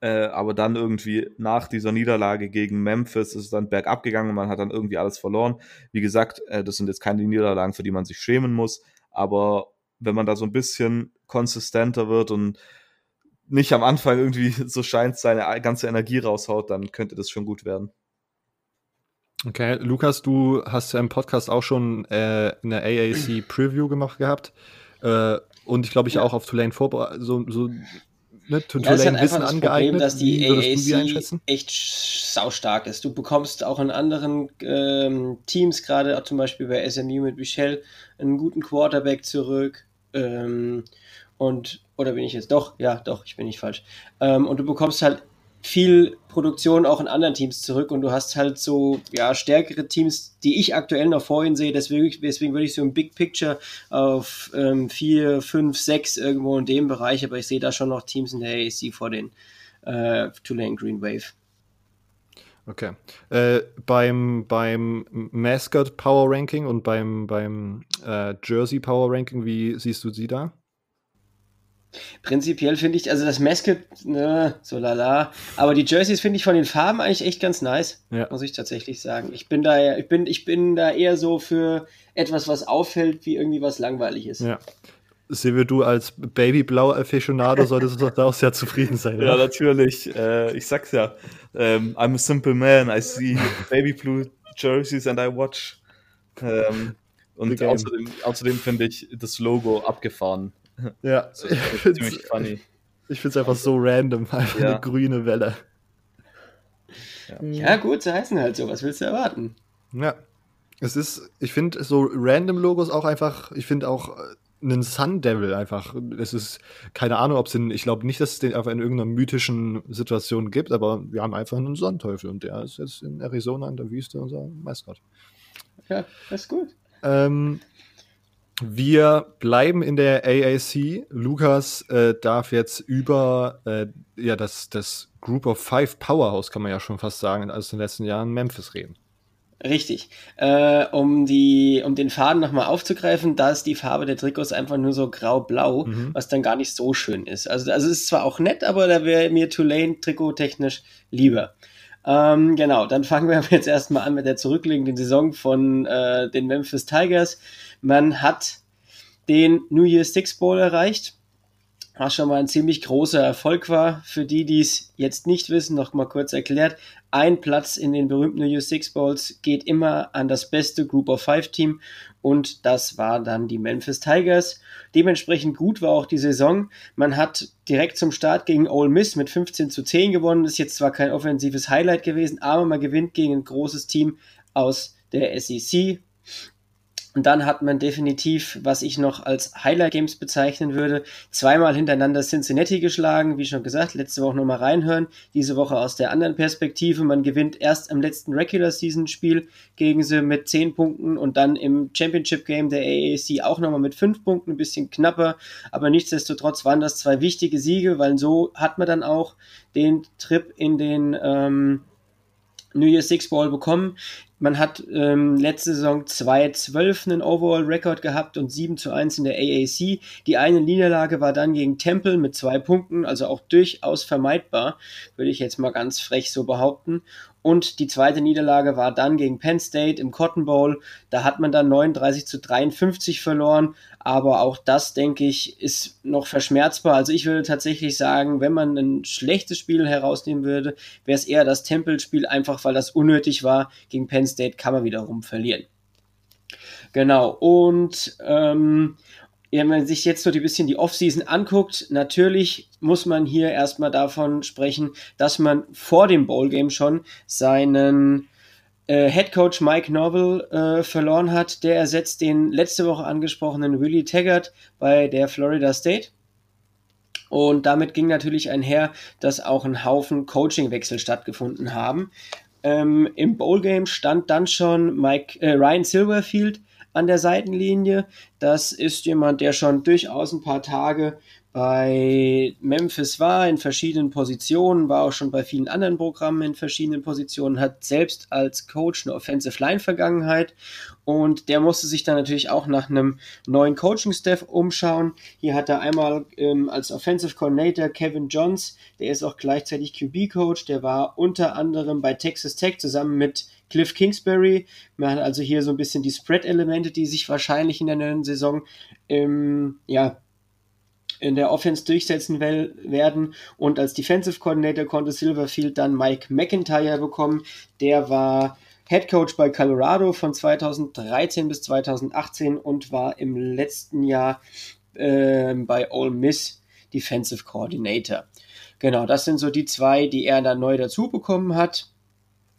äh, aber dann irgendwie nach dieser Niederlage gegen Memphis ist es dann bergab gegangen und man hat dann irgendwie alles verloren. Wie gesagt, äh, das sind jetzt keine Niederlagen, für die man sich schämen muss, aber wenn man da so ein bisschen konsistenter wird und nicht am Anfang irgendwie so scheint seine ganze Energie raushaut, dann könnte das schon gut werden. Okay, Lukas, du hast ja im Podcast auch schon äh, eine AAC Preview gemacht gehabt äh, und ich glaube ich ja. auch auf Tulane vorbereitet, so, so ne, Tulane ja, Wissen das angeeignet. Problem, dass die AAC echt saustark ist. Du bekommst auch in anderen ähm, Teams, gerade zum Beispiel bei SMU mit Michelle, einen guten Quarterback zurück. Ähm, und, oder bin ich jetzt doch? Ja, doch, ich bin nicht falsch. Ähm, und du bekommst halt viel Produktion auch in anderen Teams zurück und du hast halt so ja stärkere Teams, die ich aktuell noch vorhin sehe. Deswegen, deswegen würde ich so ein Big Picture auf ähm, vier, fünf, sechs irgendwo in dem Bereich, aber ich sehe da schon noch Teams in der AAC vor den äh, Tulane Green Wave. Okay. Äh, beim, beim Mascot Power Ranking und beim, beim äh, Jersey Power Ranking, wie siehst du sie da? Prinzipiell finde ich, also das Mascot, ne, so lala. Aber die Jerseys finde ich von den Farben eigentlich echt ganz nice. Ja. Muss ich tatsächlich sagen. Ich bin da, ich bin, ich bin da eher so für etwas, was auffällt, wie irgendwie was langweilig ist. Ja. Silvio, du als Babyblau-Aficionado solltest doch da auch sehr zufrieden sein. Oder? Ja, natürlich. Äh, ich sag's ja. Ähm, I'm a simple man. I see baby blue jerseys and I watch. Ähm, und außerdem, außerdem finde ich das Logo abgefahren. Ja, so, ziemlich funny. Ich finde es einfach so random, einfach ja. eine grüne Welle. Ja. ja, gut, sie heißen halt so. Was willst du erwarten? Ja. Es ist, ich finde so random Logos auch einfach, ich finde auch äh, einen Sun Devil einfach. Es ist keine Ahnung, ob es den, ich glaube nicht, dass es den einfach in irgendeiner mythischen Situation gibt, aber wir haben einfach einen Sonnenteufel und der ist jetzt in Arizona in der Wüste unser Maskott. Ja, das ist gut. Ähm, wir bleiben in der AAC. Lukas äh, darf jetzt über äh, ja, das, das Group of Five Powerhouse, kann man ja schon fast sagen, aus den letzten Jahren Memphis reden. Richtig. Äh, um, die, um den Faden nochmal aufzugreifen, da ist die Farbe der Trikots einfach nur so grau-blau, mhm. was dann gar nicht so schön ist. Also, also es ist zwar auch nett, aber da wäre mir Tulane trikottechnisch lieber. Ähm, genau, dann fangen wir jetzt erstmal an mit der zurückliegenden Saison von äh, den Memphis Tigers. Man hat den New Year's Six Bowl erreicht, was schon mal ein ziemlich großer Erfolg war. Für die, die es jetzt nicht wissen, noch mal kurz erklärt. Ein Platz in den berühmten New Year's Six Bowls geht immer an das beste Group of Five Team und das war dann die Memphis Tigers. Dementsprechend gut war auch die Saison. Man hat direkt zum Start gegen Ole Miss mit 15 zu 10 gewonnen. Das ist jetzt zwar kein offensives Highlight gewesen, aber man gewinnt gegen ein großes Team aus der SEC. Und dann hat man definitiv, was ich noch als Highlight Games bezeichnen würde, zweimal hintereinander Cincinnati geschlagen. Wie schon gesagt, letzte Woche nochmal reinhören. Diese Woche aus der anderen Perspektive. Man gewinnt erst im letzten Regular Season Spiel gegen sie mit 10 Punkten und dann im Championship Game der AAC auch nochmal mit 5 Punkten. Ein bisschen knapper. Aber nichtsdestotrotz waren das zwei wichtige Siege, weil so hat man dann auch den Trip in den ähm, New Year's Six Ball bekommen. Man hat ähm, letzte Saison 2-12 einen Overall-Record gehabt und 7 zu 1 in der AAC. Die eine Niederlage war dann gegen Temple mit zwei Punkten, also auch durchaus vermeidbar, würde ich jetzt mal ganz frech so behaupten. Und die zweite Niederlage war dann gegen Penn State im Cotton Bowl. Da hat man dann 39 zu 53 verloren. Aber auch das, denke ich, ist noch verschmerzbar. Also ich würde tatsächlich sagen, wenn man ein schlechtes Spiel herausnehmen würde, wäre es eher das Tempelspiel, einfach weil das unnötig war. Gegen Penn State kann man wiederum verlieren. Genau. Und ähm, wenn man sich jetzt so ein bisschen die Offseason anguckt, natürlich muss man hier erstmal davon sprechen, dass man vor dem Bowlgame schon seinen äh, Head Coach Mike Norville äh, verloren hat. Der ersetzt den letzte Woche angesprochenen Willie Taggart bei der Florida State. Und damit ging natürlich einher, dass auch ein Haufen Coachingwechsel stattgefunden haben. Ähm, Im Bowlgame stand dann schon Mike, äh, Ryan Silverfield an der Seitenlinie. Das ist jemand, der schon durchaus ein paar Tage bei Memphis war, in verschiedenen Positionen, war auch schon bei vielen anderen Programmen in verschiedenen Positionen, hat selbst als Coach eine Offensive Line Vergangenheit und der musste sich dann natürlich auch nach einem neuen Coaching-Staff umschauen. Hier hat er einmal ähm, als Offensive Coordinator Kevin Johns, der ist auch gleichzeitig QB-Coach, der war unter anderem bei Texas Tech zusammen mit Cliff Kingsbury. Man hat also hier so ein bisschen die Spread-Elemente, die sich wahrscheinlich in der neuen Saison ähm, ja, in der Offense durchsetzen werden. Und als Defensive Coordinator konnte Silverfield dann Mike McIntyre bekommen. Der war Head Coach bei Colorado von 2013 bis 2018 und war im letzten Jahr äh, bei Ole Miss Defensive Coordinator. Genau, das sind so die zwei, die er dann neu dazu bekommen hat.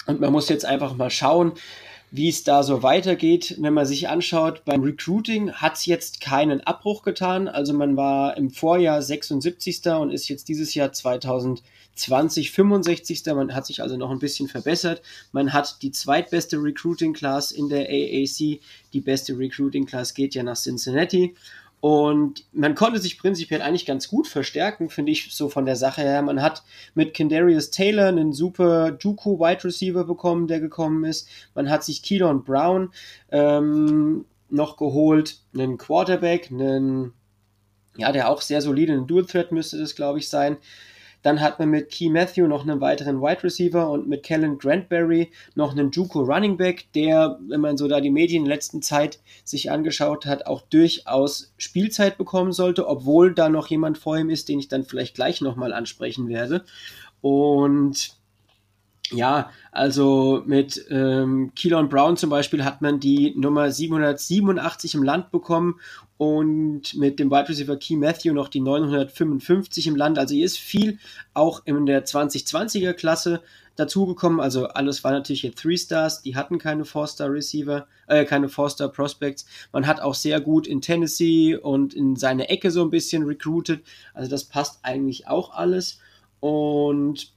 Und man muss jetzt einfach mal schauen, wie es da so weitergeht. Wenn man sich anschaut, beim Recruiting hat es jetzt keinen Abbruch getan. Also man war im Vorjahr 76. und ist jetzt dieses Jahr 2020 65. Man hat sich also noch ein bisschen verbessert. Man hat die zweitbeste Recruiting Class in der AAC. Die beste Recruiting Class geht ja nach Cincinnati. Und man konnte sich prinzipiell eigentlich ganz gut verstärken, finde ich, so von der Sache her. Man hat mit Kendarius Taylor einen super Juku Wide Receiver bekommen, der gekommen ist. Man hat sich Keelan Brown ähm, noch geholt, einen Quarterback, einen, ja, der auch sehr solide, ein Dual Threat müsste das, glaube ich, sein. Dann hat man mit Key Matthew noch einen weiteren Wide Receiver und mit Kellen Grantberry noch einen Juco Running Back, der, wenn man so da die Medien in der letzten Zeit sich angeschaut hat, auch durchaus Spielzeit bekommen sollte, obwohl da noch jemand vor ihm ist, den ich dann vielleicht gleich nochmal ansprechen werde. Und ja, also mit ähm, Keelan Brown zum Beispiel hat man die Nummer 787 im Land bekommen und mit dem Wide Receiver Key Matthew noch die 955 im Land. Also hier ist viel auch in der 2020er Klasse dazugekommen. Also alles war natürlich hier Three Stars, die hatten keine Four-Star Receiver, äh, keine Four-Star Prospects. Man hat auch sehr gut in Tennessee und in seine Ecke so ein bisschen recruited. Also das passt eigentlich auch alles. Und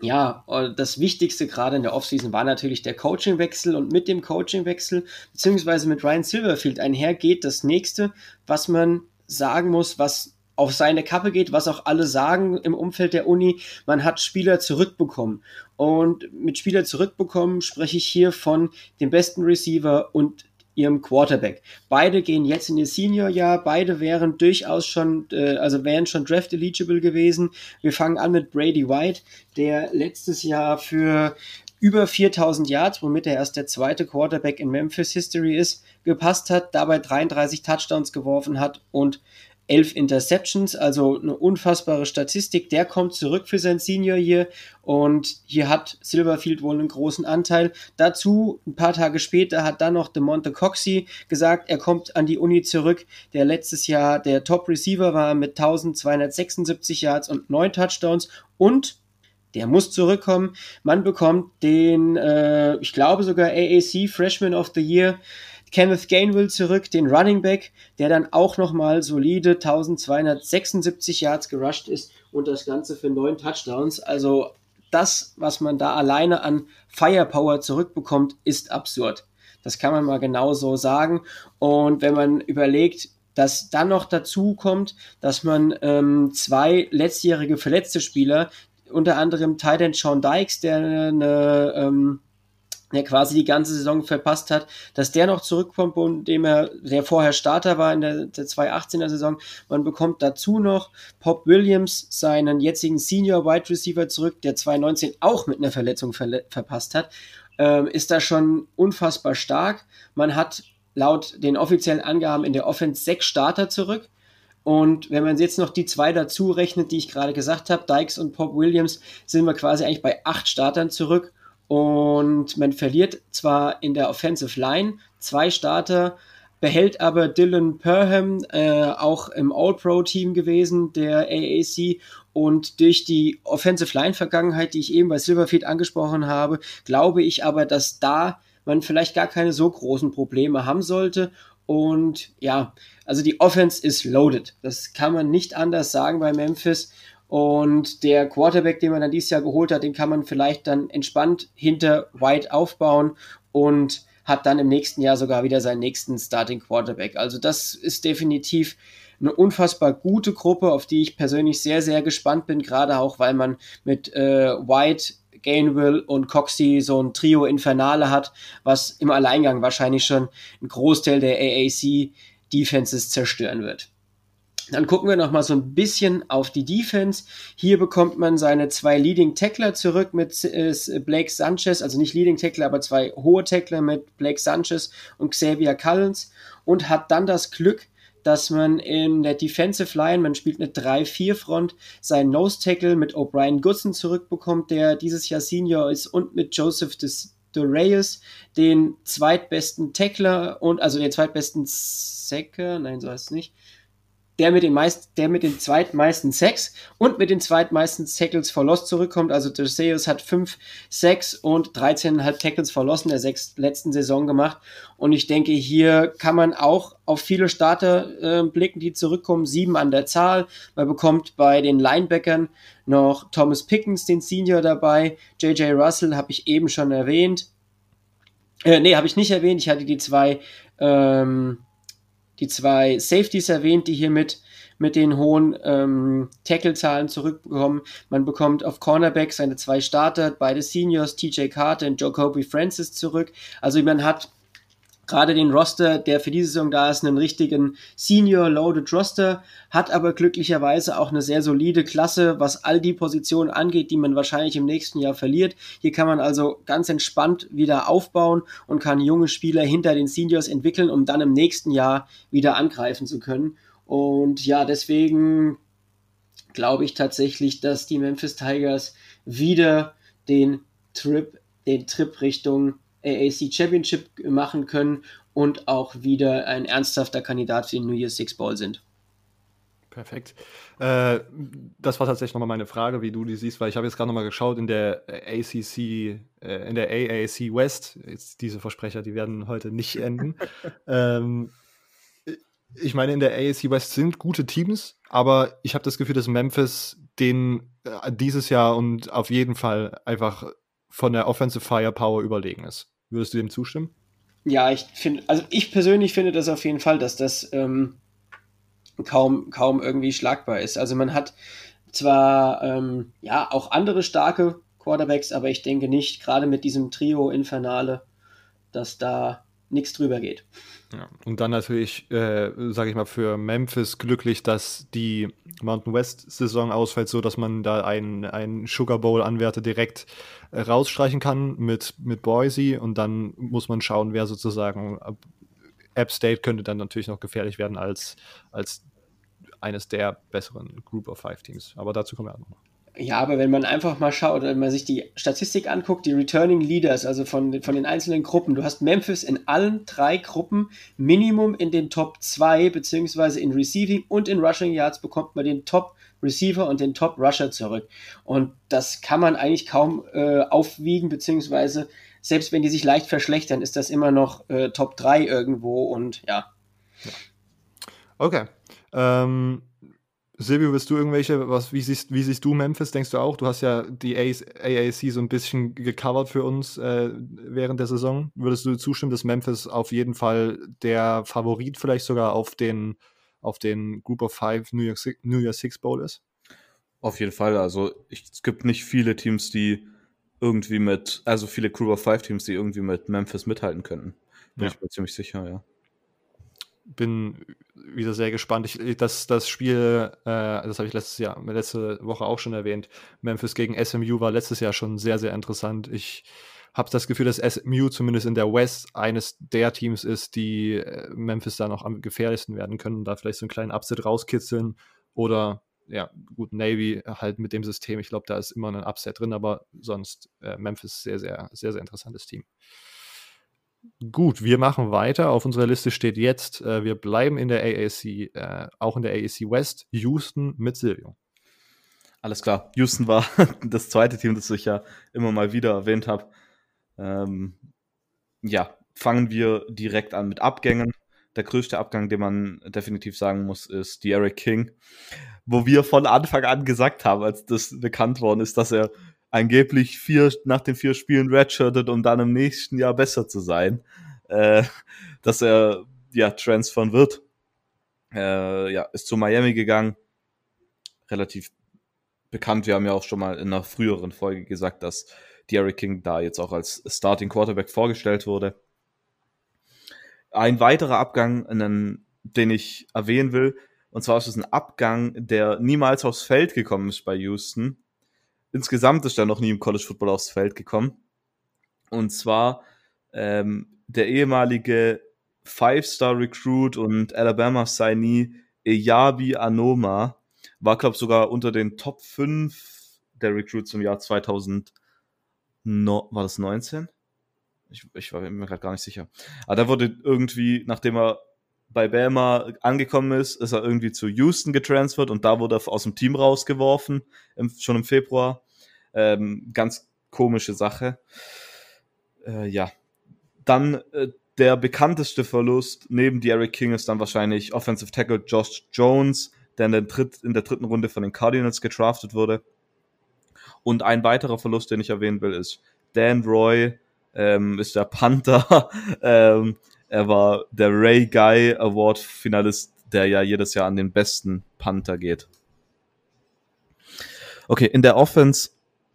ja, äh, das Wichtigste gerade in der Offseason war natürlich der Coachingwechsel und mit dem Coachingwechsel beziehungsweise mit Ryan Silverfield einhergeht das nächste, was man sagen muss, was auf seine Kappe geht, was auch alle sagen im Umfeld der Uni, man hat Spieler zurückbekommen. Und mit Spieler zurückbekommen spreche ich hier von dem besten Receiver und ihrem Quarterback. Beide gehen jetzt in ihr Senior-Jahr, beide wären durchaus schon, äh, also wären schon draft-eligible gewesen. Wir fangen an mit Brady White, der letztes Jahr für über 4000 Yards, womit er erst der zweite Quarterback in Memphis History ist, gepasst hat, dabei 33 Touchdowns geworfen hat und elf Interceptions, also eine unfassbare Statistik. Der kommt zurück für sein Senior hier und hier hat Silverfield wohl einen großen Anteil. Dazu ein paar Tage später hat dann noch DeMonte Coxey gesagt, er kommt an die Uni zurück, der letztes Jahr der Top Receiver war mit 1276 Yards und neun Touchdowns und der muss zurückkommen. Man bekommt den, äh, ich glaube sogar AAC Freshman of the Year Kenneth Gainwell zurück, den Running Back, der dann auch nochmal solide 1276 Yards gerusht ist und das Ganze für neun Touchdowns. Also das, was man da alleine an Firepower zurückbekommt, ist absurd. Das kann man mal genau so sagen. Und wenn man überlegt, dass dann noch dazu kommt, dass man ähm, zwei letztjährige verletzte Spieler, unter anderem Titan Sean Dykes, der eine ähm, der quasi die ganze Saison verpasst hat, dass der noch zurückkommt, indem er der vorher Starter war in der, der 2018er Saison. Man bekommt dazu noch Pop Williams, seinen jetzigen Senior Wide Receiver zurück, der 2019 auch mit einer Verletzung verle verpasst hat. Ähm, ist da schon unfassbar stark. Man hat laut den offiziellen Angaben in der Offense sechs Starter zurück. Und wenn man jetzt noch die zwei dazu rechnet, die ich gerade gesagt habe, Dykes und Pop Williams, sind wir quasi eigentlich bei acht Startern zurück. Und man verliert zwar in der Offensive Line zwei Starter, behält aber Dylan Perham, äh, auch im All-Pro-Team gewesen, der AAC. Und durch die Offensive Line-Vergangenheit, die ich eben bei Silverfield angesprochen habe, glaube ich aber, dass da man vielleicht gar keine so großen Probleme haben sollte. Und ja, also die Offense ist loaded. Das kann man nicht anders sagen bei Memphis. Und der Quarterback, den man dann dieses Jahr geholt hat, den kann man vielleicht dann entspannt hinter White aufbauen und hat dann im nächsten Jahr sogar wieder seinen nächsten Starting Quarterback. Also das ist definitiv eine unfassbar gute Gruppe, auf die ich persönlich sehr, sehr gespannt bin, gerade auch, weil man mit äh, White, Gainwell und Coxey so ein Trio Infernale hat, was im Alleingang wahrscheinlich schon einen Großteil der AAC Defenses zerstören wird. Dann gucken wir noch mal so ein bisschen auf die Defense. Hier bekommt man seine zwei Leading Tackler zurück mit äh, Blake Sanchez, also nicht Leading Tackler, aber zwei hohe Tackler mit Blake Sanchez und Xavier Cullens und hat dann das Glück, dass man in der Defensive Line, man spielt eine 3-4-Front, seinen Nose Tackle mit O'Brien Goodson zurückbekommt, der dieses Jahr Senior ist und mit Joseph des Reyes, den zweitbesten Tackler und also den zweitbesten Sacker, nein, so heißt es nicht, der mit den meist, der mit den zweitmeisten Sacks und mit den zweitmeisten Tackles for Loss zurückkommt. Also Terceus hat fünf Sacks und 13,5 Tackles for Loss in der sechs, letzten Saison gemacht. Und ich denke, hier kann man auch auf viele Starter äh, blicken, die zurückkommen. Sieben an der Zahl. Man bekommt bei den Linebackern noch Thomas Pickens, den Senior dabei. JJ Russell habe ich eben schon erwähnt. Äh, nee, habe ich nicht erwähnt. Ich hatte die zwei ähm, die zwei Safeties erwähnt, die hier mit, mit den hohen ähm, Tackle-Zahlen zurückbekommen. Man bekommt auf Cornerback seine zwei Starter, beide Seniors, TJ Carter und Jacoby Francis zurück. Also man hat gerade den Roster, der für diese Saison da ist, einen richtigen Senior Loaded Roster, hat aber glücklicherweise auch eine sehr solide Klasse, was all die Positionen angeht, die man wahrscheinlich im nächsten Jahr verliert. Hier kann man also ganz entspannt wieder aufbauen und kann junge Spieler hinter den Seniors entwickeln, um dann im nächsten Jahr wieder angreifen zu können. Und ja, deswegen glaube ich tatsächlich, dass die Memphis Tigers wieder den Trip, den Trip Richtung AAC Championship machen können und auch wieder ein ernsthafter Kandidat für den New Year's Six Bowl sind. Perfekt. Äh, das war tatsächlich nochmal meine Frage, wie du die siehst, weil ich habe jetzt gerade nochmal geschaut in der ACC, äh, in der AAC West. Jetzt diese Versprecher, die werden heute nicht enden. ähm, ich meine, in der AAC West sind gute Teams, aber ich habe das Gefühl, dass Memphis den äh, dieses Jahr und auf jeden Fall einfach von der Offensive Firepower überlegen ist. Würdest du dem zustimmen? Ja, ich finde, also ich persönlich finde das auf jeden Fall, dass das ähm, kaum, kaum irgendwie schlagbar ist. Also man hat zwar ähm, ja auch andere starke Quarterbacks, aber ich denke nicht, gerade mit diesem Trio Infernale, dass da nichts drüber geht. Ja, und dann natürlich, äh, sage ich mal, für Memphis glücklich, dass die Mountain West-Saison ausfällt, so dass man da einen, Sugar Bowl-Anwärter direkt äh, rausstreichen kann mit, mit Boise und dann muss man schauen, wer sozusagen App State könnte dann natürlich noch gefährlich werden als, als eines der besseren Group of Five Teams. Aber dazu kommen wir auch noch. Ja, aber wenn man einfach mal schaut, wenn man sich die Statistik anguckt, die Returning Leaders, also von, von den einzelnen Gruppen, du hast Memphis in allen drei Gruppen Minimum in den Top 2, beziehungsweise in Receiving und in Rushing Yards bekommt man den Top Receiver und den Top Rusher zurück. Und das kann man eigentlich kaum äh, aufwiegen, beziehungsweise selbst wenn die sich leicht verschlechtern, ist das immer noch äh, Top 3 irgendwo und ja. Okay. Ähm, Silvio, bist du irgendwelche, was, wie, siehst, wie siehst du Memphis? Denkst du auch? Du hast ja die AAC so ein bisschen gecovert für uns äh, während der Saison. Würdest du zustimmen, dass Memphis auf jeden Fall der Favorit vielleicht sogar auf den, auf den Group of Five New York, New York Six Bowl ist? Auf jeden Fall. Also ich, es gibt nicht viele Teams, die irgendwie mit, also viele Crew of Five Teams, die irgendwie mit Memphis mithalten könnten. Bin Ja. ich mir ziemlich sicher, ja. Bin wieder sehr gespannt. Ich, das, das Spiel, äh, das habe ich letztes Jahr, letzte Woche auch schon erwähnt. Memphis gegen SMU war letztes Jahr schon sehr, sehr interessant. Ich habe das Gefühl, dass SMU zumindest in der West eines der Teams ist, die äh, Memphis da noch am gefährlichsten werden können, da vielleicht so einen kleinen Upset rauskitzeln oder ja, gut, Navy halt mit dem System. Ich glaube, da ist immer ein Upset drin, aber sonst äh, Memphis sehr, sehr, sehr, sehr interessantes Team. Gut, wir machen weiter. Auf unserer Liste steht jetzt, äh, wir bleiben in der AAC, äh, auch in der AAC West, Houston mit Silvio. Alles klar. Houston war das zweite Team, das ich ja immer mal wieder erwähnt habe. Ähm, ja, fangen wir direkt an mit Abgängen. Der größte Abgang, den man definitiv sagen muss, ist Eric King. Wo wir von Anfang an gesagt haben, als das bekannt worden ist, dass er angeblich vier, nach den vier Spielen redshirtet, um dann im nächsten Jahr besser zu sein, äh, dass er ja transfern wird. Äh, ja, ist zu Miami gegangen. Relativ bekannt. Wir haben ja auch schon mal in einer früheren Folge gesagt, dass Derrick King da jetzt auch als Starting Quarterback vorgestellt wurde. Ein weiterer Abgang, einen, den ich erwähnen will, und zwar ist es ein Abgang, der niemals aufs Feld gekommen ist bei Houston. Insgesamt ist er noch nie im College Football aufs Feld gekommen. Und zwar ähm, der ehemalige Five-Star-Recruit und Alabama-Signee Eyabi Anoma war, glaube ich, sogar unter den Top 5 der Recruits im Jahr 2000. No, war das 19? Ich, ich war mir gerade gar nicht sicher. Aber da wurde irgendwie, nachdem er bei Bama angekommen ist, ist er irgendwie zu Houston getransfert und da wurde er aus dem Team rausgeworfen, im, schon im Februar. Ähm, ganz komische Sache. Äh, ja. Dann äh, der bekannteste Verlust neben Derrick King ist dann wahrscheinlich Offensive Tackle Josh Jones, der in der, dritt, in der dritten Runde von den Cardinals gedraftet wurde. Und ein weiterer Verlust, den ich erwähnen will, ist Dan Roy, ähm, ist der Panther. ähm, er war der Ray Guy Award Finalist, der ja jedes Jahr an den besten Panther geht. Okay, in der Offense,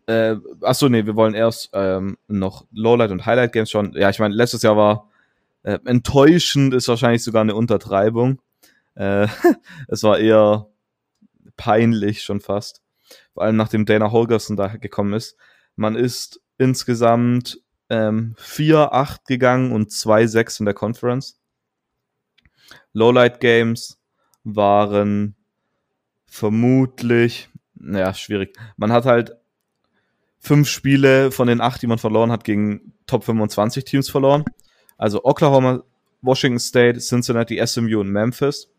äh, achso, nee, wir wollen erst ähm, noch Lowlight und Highlight Games schon. Ja, ich meine, letztes Jahr war äh, enttäuschend, ist wahrscheinlich sogar eine Untertreibung. Äh, es war eher peinlich schon fast. Vor allem nachdem Dana Holgerson da gekommen ist. Man ist insgesamt ähm, 4-8 gegangen und 2-6 in der Conference. Lowlight Games waren vermutlich, naja, schwierig. Man hat halt fünf Spiele von den acht, die man verloren hat, gegen Top 25 Teams verloren. Also Oklahoma, Washington State, Cincinnati, SMU und Memphis.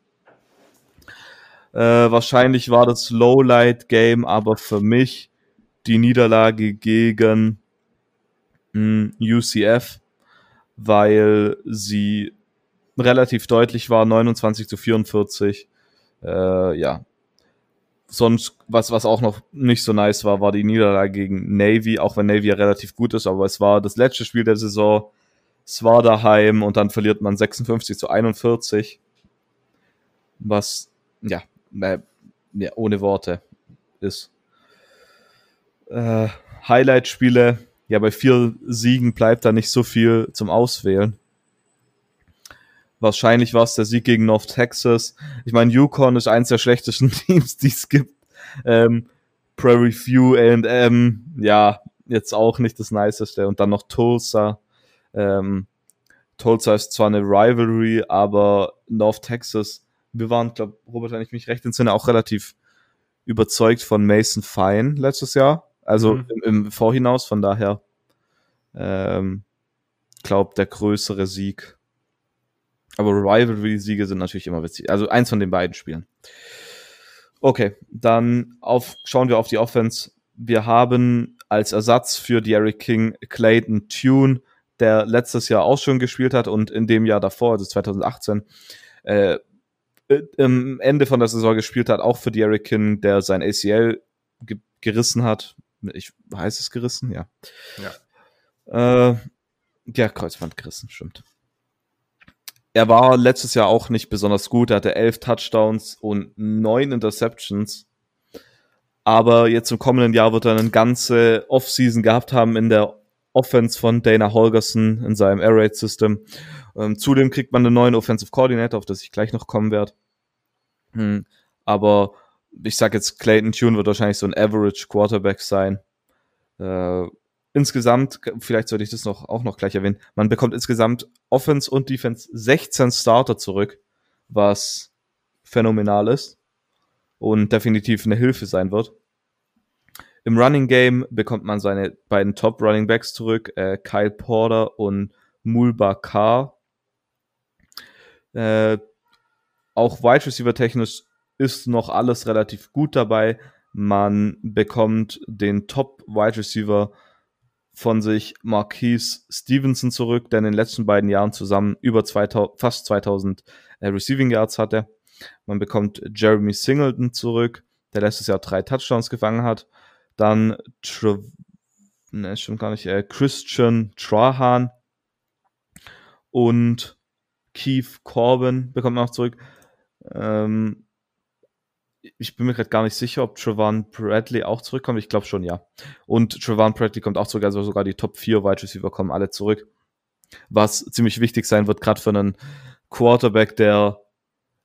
Äh, wahrscheinlich war das Lowlight Game aber für mich die Niederlage gegen mh, UCF, weil sie relativ deutlich war, 29 zu 44. Äh, ja. Sonst, was, was auch noch nicht so nice war, war die Niederlage gegen Navy, auch wenn Navy ja relativ gut ist, aber es war das letzte Spiel der Saison. Es war daheim und dann verliert man 56 zu 41. Was, ja, äh, ja ohne Worte ist. Äh, Highlight-Spiele, ja, bei vier Siegen bleibt da nicht so viel zum Auswählen. Wahrscheinlich war es der Sieg gegen North Texas. Ich meine, Yukon ist eins der schlechtesten Teams, die es gibt. Ähm, Prairie View, A&M, ja, jetzt auch nicht das Niceste. Und dann noch Tulsa. Ähm, Tulsa ist zwar eine Rivalry, aber North Texas, wir waren, glaube Robert, wenn ich mich recht entsinne, auch relativ überzeugt von Mason Fine letztes Jahr. Also Mhm. im, im Vorhinaus, von daher ähm, glaube der größere Sieg. Aber Rivalry-Siege sind natürlich immer witzig. Also eins von den beiden Spielen. Okay, dann auf, schauen wir auf die Offense. Wir haben als Ersatz für Derrick King Clayton Tune, der letztes Jahr auch schon gespielt hat und in dem Jahr davor, also 2018, äh, äh, im Ende von der Saison gespielt hat, auch für Derrick King, der sein ACL ge gerissen hat. Ich heißt es gerissen, ja. Ja. Äh, ja, Kreuzband gerissen, stimmt. Er war letztes Jahr auch nicht besonders gut. Er hatte elf Touchdowns und neun Interceptions. Aber jetzt im kommenden Jahr wird er eine ganze Offseason gehabt haben in der Offense von Dana Holgerson in seinem Air Raid System. Ähm, zudem kriegt man einen neuen Offensive Coordinator, auf das ich gleich noch kommen werde. Hm, aber ich sag jetzt, Clayton Tune wird wahrscheinlich so ein Average Quarterback sein. Äh, insgesamt, vielleicht sollte ich das noch, auch noch gleich erwähnen, man bekommt insgesamt Offense und Defense 16 Starter zurück, was phänomenal ist und definitiv eine Hilfe sein wird. Im Running Game bekommt man seine beiden Top Running Backs zurück, äh, Kyle Porter und Mulba Carr. Äh, auch Wide Receiver technisch ist noch alles relativ gut dabei. Man bekommt den Top Wide Receiver von sich Marquise Stevenson zurück, der in den letzten beiden Jahren zusammen über 2000, fast 2000 äh, Receiving Yards hatte. Man bekommt Jeremy Singleton zurück, der letztes Jahr drei Touchdowns gefangen hat. Dann Tra ne, stimmt gar nicht, äh, Christian Trahan und Keith Corbin bekommt man auch zurück. Ähm, ich bin mir gerade gar nicht sicher, ob Trevon Bradley auch zurückkommt. Ich glaube schon, ja. Und Trevon Bradley kommt auch zurück, also sogar die Top 4 Wide Receiver kommen alle zurück. Was ziemlich wichtig sein wird, gerade für einen Quarterback, der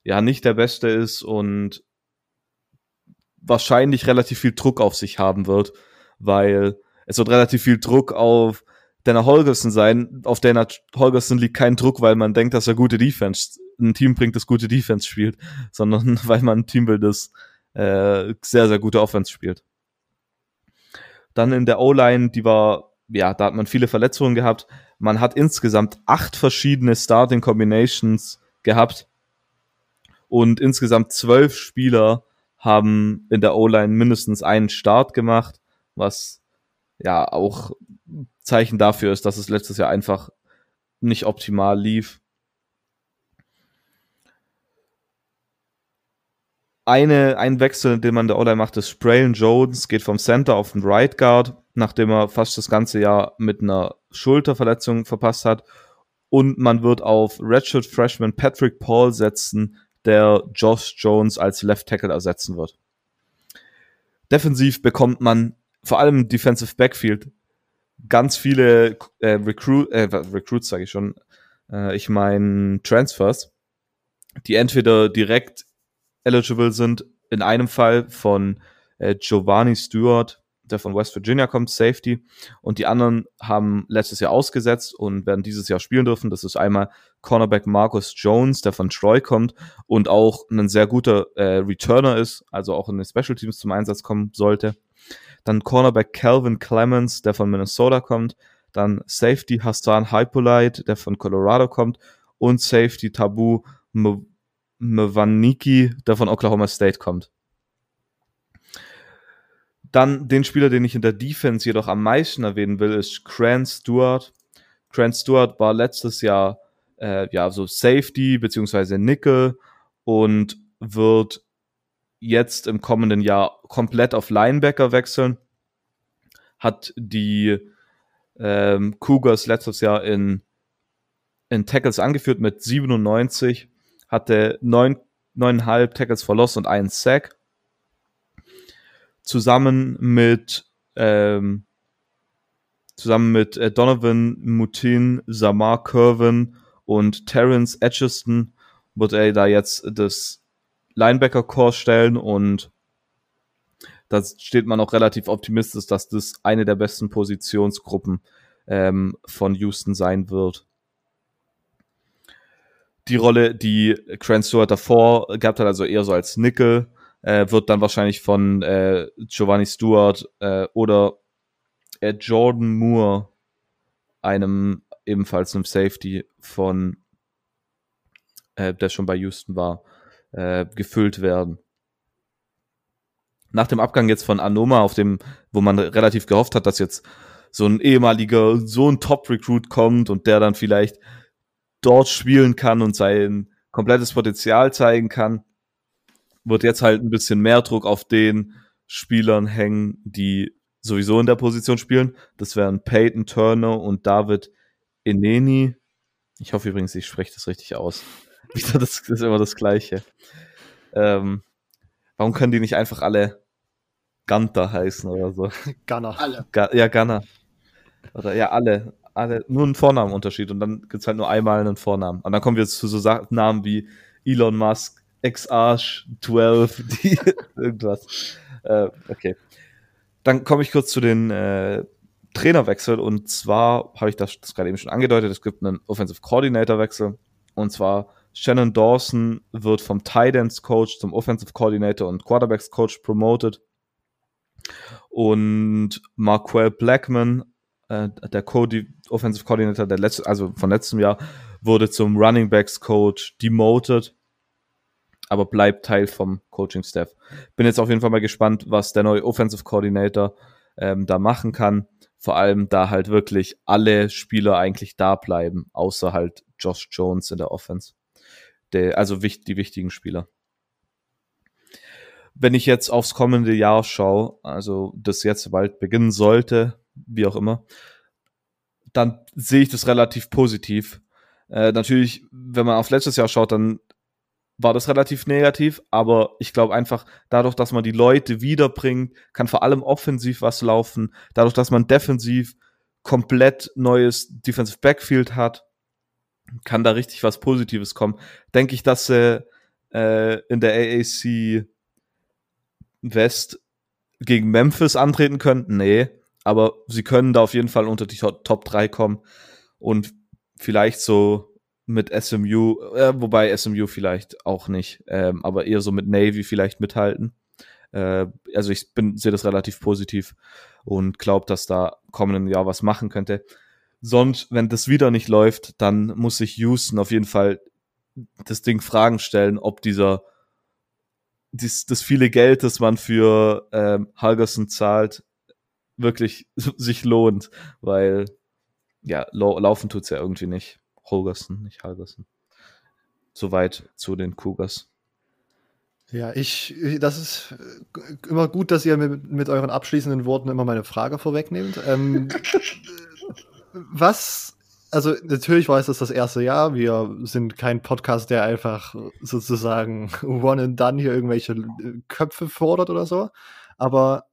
ja nicht der Beste ist und wahrscheinlich relativ viel Druck auf sich haben wird, weil es wird relativ viel Druck auf Dana Holgerson sein. Auf Dana Holgerson liegt kein Druck, weil man denkt, dass er gute Defense, ein Team bringt, das gute Defense spielt, sondern weil man ein Team will, das äh, sehr, sehr gute Offense spielt. Dann in der O-Line, die war, ja, da hat man viele Verletzungen gehabt. Man hat insgesamt acht verschiedene Starting Combinations gehabt und insgesamt zwölf Spieler haben in der O-Line mindestens einen Start gemacht, was ja auch Zeichen dafür ist, dass es letztes Jahr einfach nicht optimal lief. Eine, ein Wechsel, den man der O-Line macht, ist Spraylon Jones, geht vom Center auf den Right Guard, nachdem er fast das ganze Jahr mit einer Schulterverletzung verpasst hat. Und man wird auf Redshirt Freshman Patrick Paul setzen, der Josh Jones als Left Tackle ersetzen wird. Defensiv bekommt man vor allem Defensive Backfield ganz viele äh, Recruit, äh, Recruits sage ich schon, äh, ich meine Transfers, die entweder direkt eligible sind, in einem Fall von äh, Giovanni Stewart, der von West Virginia kommt, Safety, und die anderen haben letztes Jahr ausgesetzt und werden dieses Jahr spielen dürfen. Das ist einmal Cornerback Marcus Jones, der von Troy kommt und auch ein sehr guter äh, Returner ist, also auch in den Special Teams zum Einsatz kommen sollte. Dann Cornerback Calvin Clemens, der von Minnesota kommt. Dann Safety Hassan Hypolite, der von Colorado kommt. Und Safety Tabu Mwaniki, der von Oklahoma State kommt. Dann den Spieler, den ich in der Defense jedoch am meisten erwähnen will, ist Grant Stewart. Grant Stewart war letztes Jahr äh, ja so Safety beziehungsweise Nickel und wird jetzt im kommenden Jahr komplett auf Linebacker wechseln. Hat die ähm, Cougars letztes Jahr in, in Tackles angeführt mit 97, hatte neun, neuneinhalb Tackles verlost und einen Sack. Zusammen mit ähm, zusammen mit äh, Donovan Mutin, Samar Curvin und Terence Atchison wird er da jetzt das Linebacker-Core stellen und da steht man auch relativ optimistisch, dass das eine der besten Positionsgruppen ähm, von Houston sein wird. Die Rolle, die Grant Stewart davor gehabt hat, also eher so als Nickel, äh, wird dann wahrscheinlich von äh, Giovanni Stewart äh, oder Jordan Moore, einem ebenfalls einem Safety von, äh, der schon bei Houston war, äh, gefüllt werden. Nach dem Abgang jetzt von Anoma, auf dem, wo man relativ gehofft hat, dass jetzt so ein ehemaliger, so ein Top-Recruit kommt und der dann vielleicht dort spielen kann und sein komplettes Potenzial zeigen kann, wird jetzt halt ein bisschen mehr Druck auf den Spielern hängen, die sowieso in der Position spielen. Das wären Peyton Turner und David Eneni. Ich hoffe übrigens, ich spreche das richtig aus. Wieder das, das ist immer das Gleiche. Ähm, warum können die nicht einfach alle Gunter heißen oder so. Gunner. Alle. Ga ja, Gunner. Oder ja, alle. alle. Nur ein Vornamenunterschied und dann gibt es halt nur einmal einen Vornamen. Und dann kommen wir jetzt zu so Sa Namen wie Elon Musk, X-Arch 12, die irgendwas. Äh, okay. Dann komme ich kurz zu den äh, Trainerwechsel und zwar habe ich das, das gerade eben schon angedeutet, es gibt einen Offensive Coordinator Wechsel und zwar Shannon Dawson wird vom Ends Coach zum Offensive Coordinator und Quarterbacks Coach promoted und Marquel Blackman, äh, der Co Offensive Coordinator der letzte, also von letztem Jahr, wurde zum Running Backs Coach demoted, aber bleibt Teil vom Coaching Staff. Bin jetzt auf jeden Fall mal gespannt, was der neue Offensive Coordinator ähm, da machen kann. Vor allem, da halt wirklich alle Spieler eigentlich da bleiben, außer halt Josh Jones in der Offense. Der, also die wichtigen Spieler. Wenn ich jetzt aufs kommende Jahr schaue, also das jetzt bald beginnen sollte, wie auch immer, dann sehe ich das relativ positiv. Äh, natürlich, wenn man auf letztes Jahr schaut, dann war das relativ negativ, aber ich glaube einfach, dadurch, dass man die Leute wiederbringt, kann vor allem offensiv was laufen. Dadurch, dass man defensiv komplett neues Defensive Backfield hat, kann da richtig was Positives kommen. Denke ich, dass sie äh, in der AAC West gegen Memphis antreten könnten? Nee, aber sie können da auf jeden Fall unter die Top 3 kommen und vielleicht so mit SMU, äh, wobei SMU vielleicht auch nicht, ähm, aber eher so mit Navy vielleicht mithalten. Äh, also ich sehe das relativ positiv und glaube, dass da kommenden Jahr was machen könnte. Sonst, wenn das wieder nicht läuft, dann muss sich Houston auf jeden Fall das Ding Fragen stellen, ob dieser dies, das viele Geld, das man für ähm, Halgerson zahlt, wirklich sich lohnt, weil ja, laufen tut's ja irgendwie nicht. Holgerson, nicht Halgerson. Soweit zu den Cougars. Ja, ich, das ist äh, immer gut, dass ihr mit, mit euren abschließenden Worten immer meine Frage vorwegnehmt. Ähm, was, also natürlich war es das das erste Jahr. Wir sind kein Podcast, der einfach sozusagen one and done hier irgendwelche Köpfe fordert oder so. Aber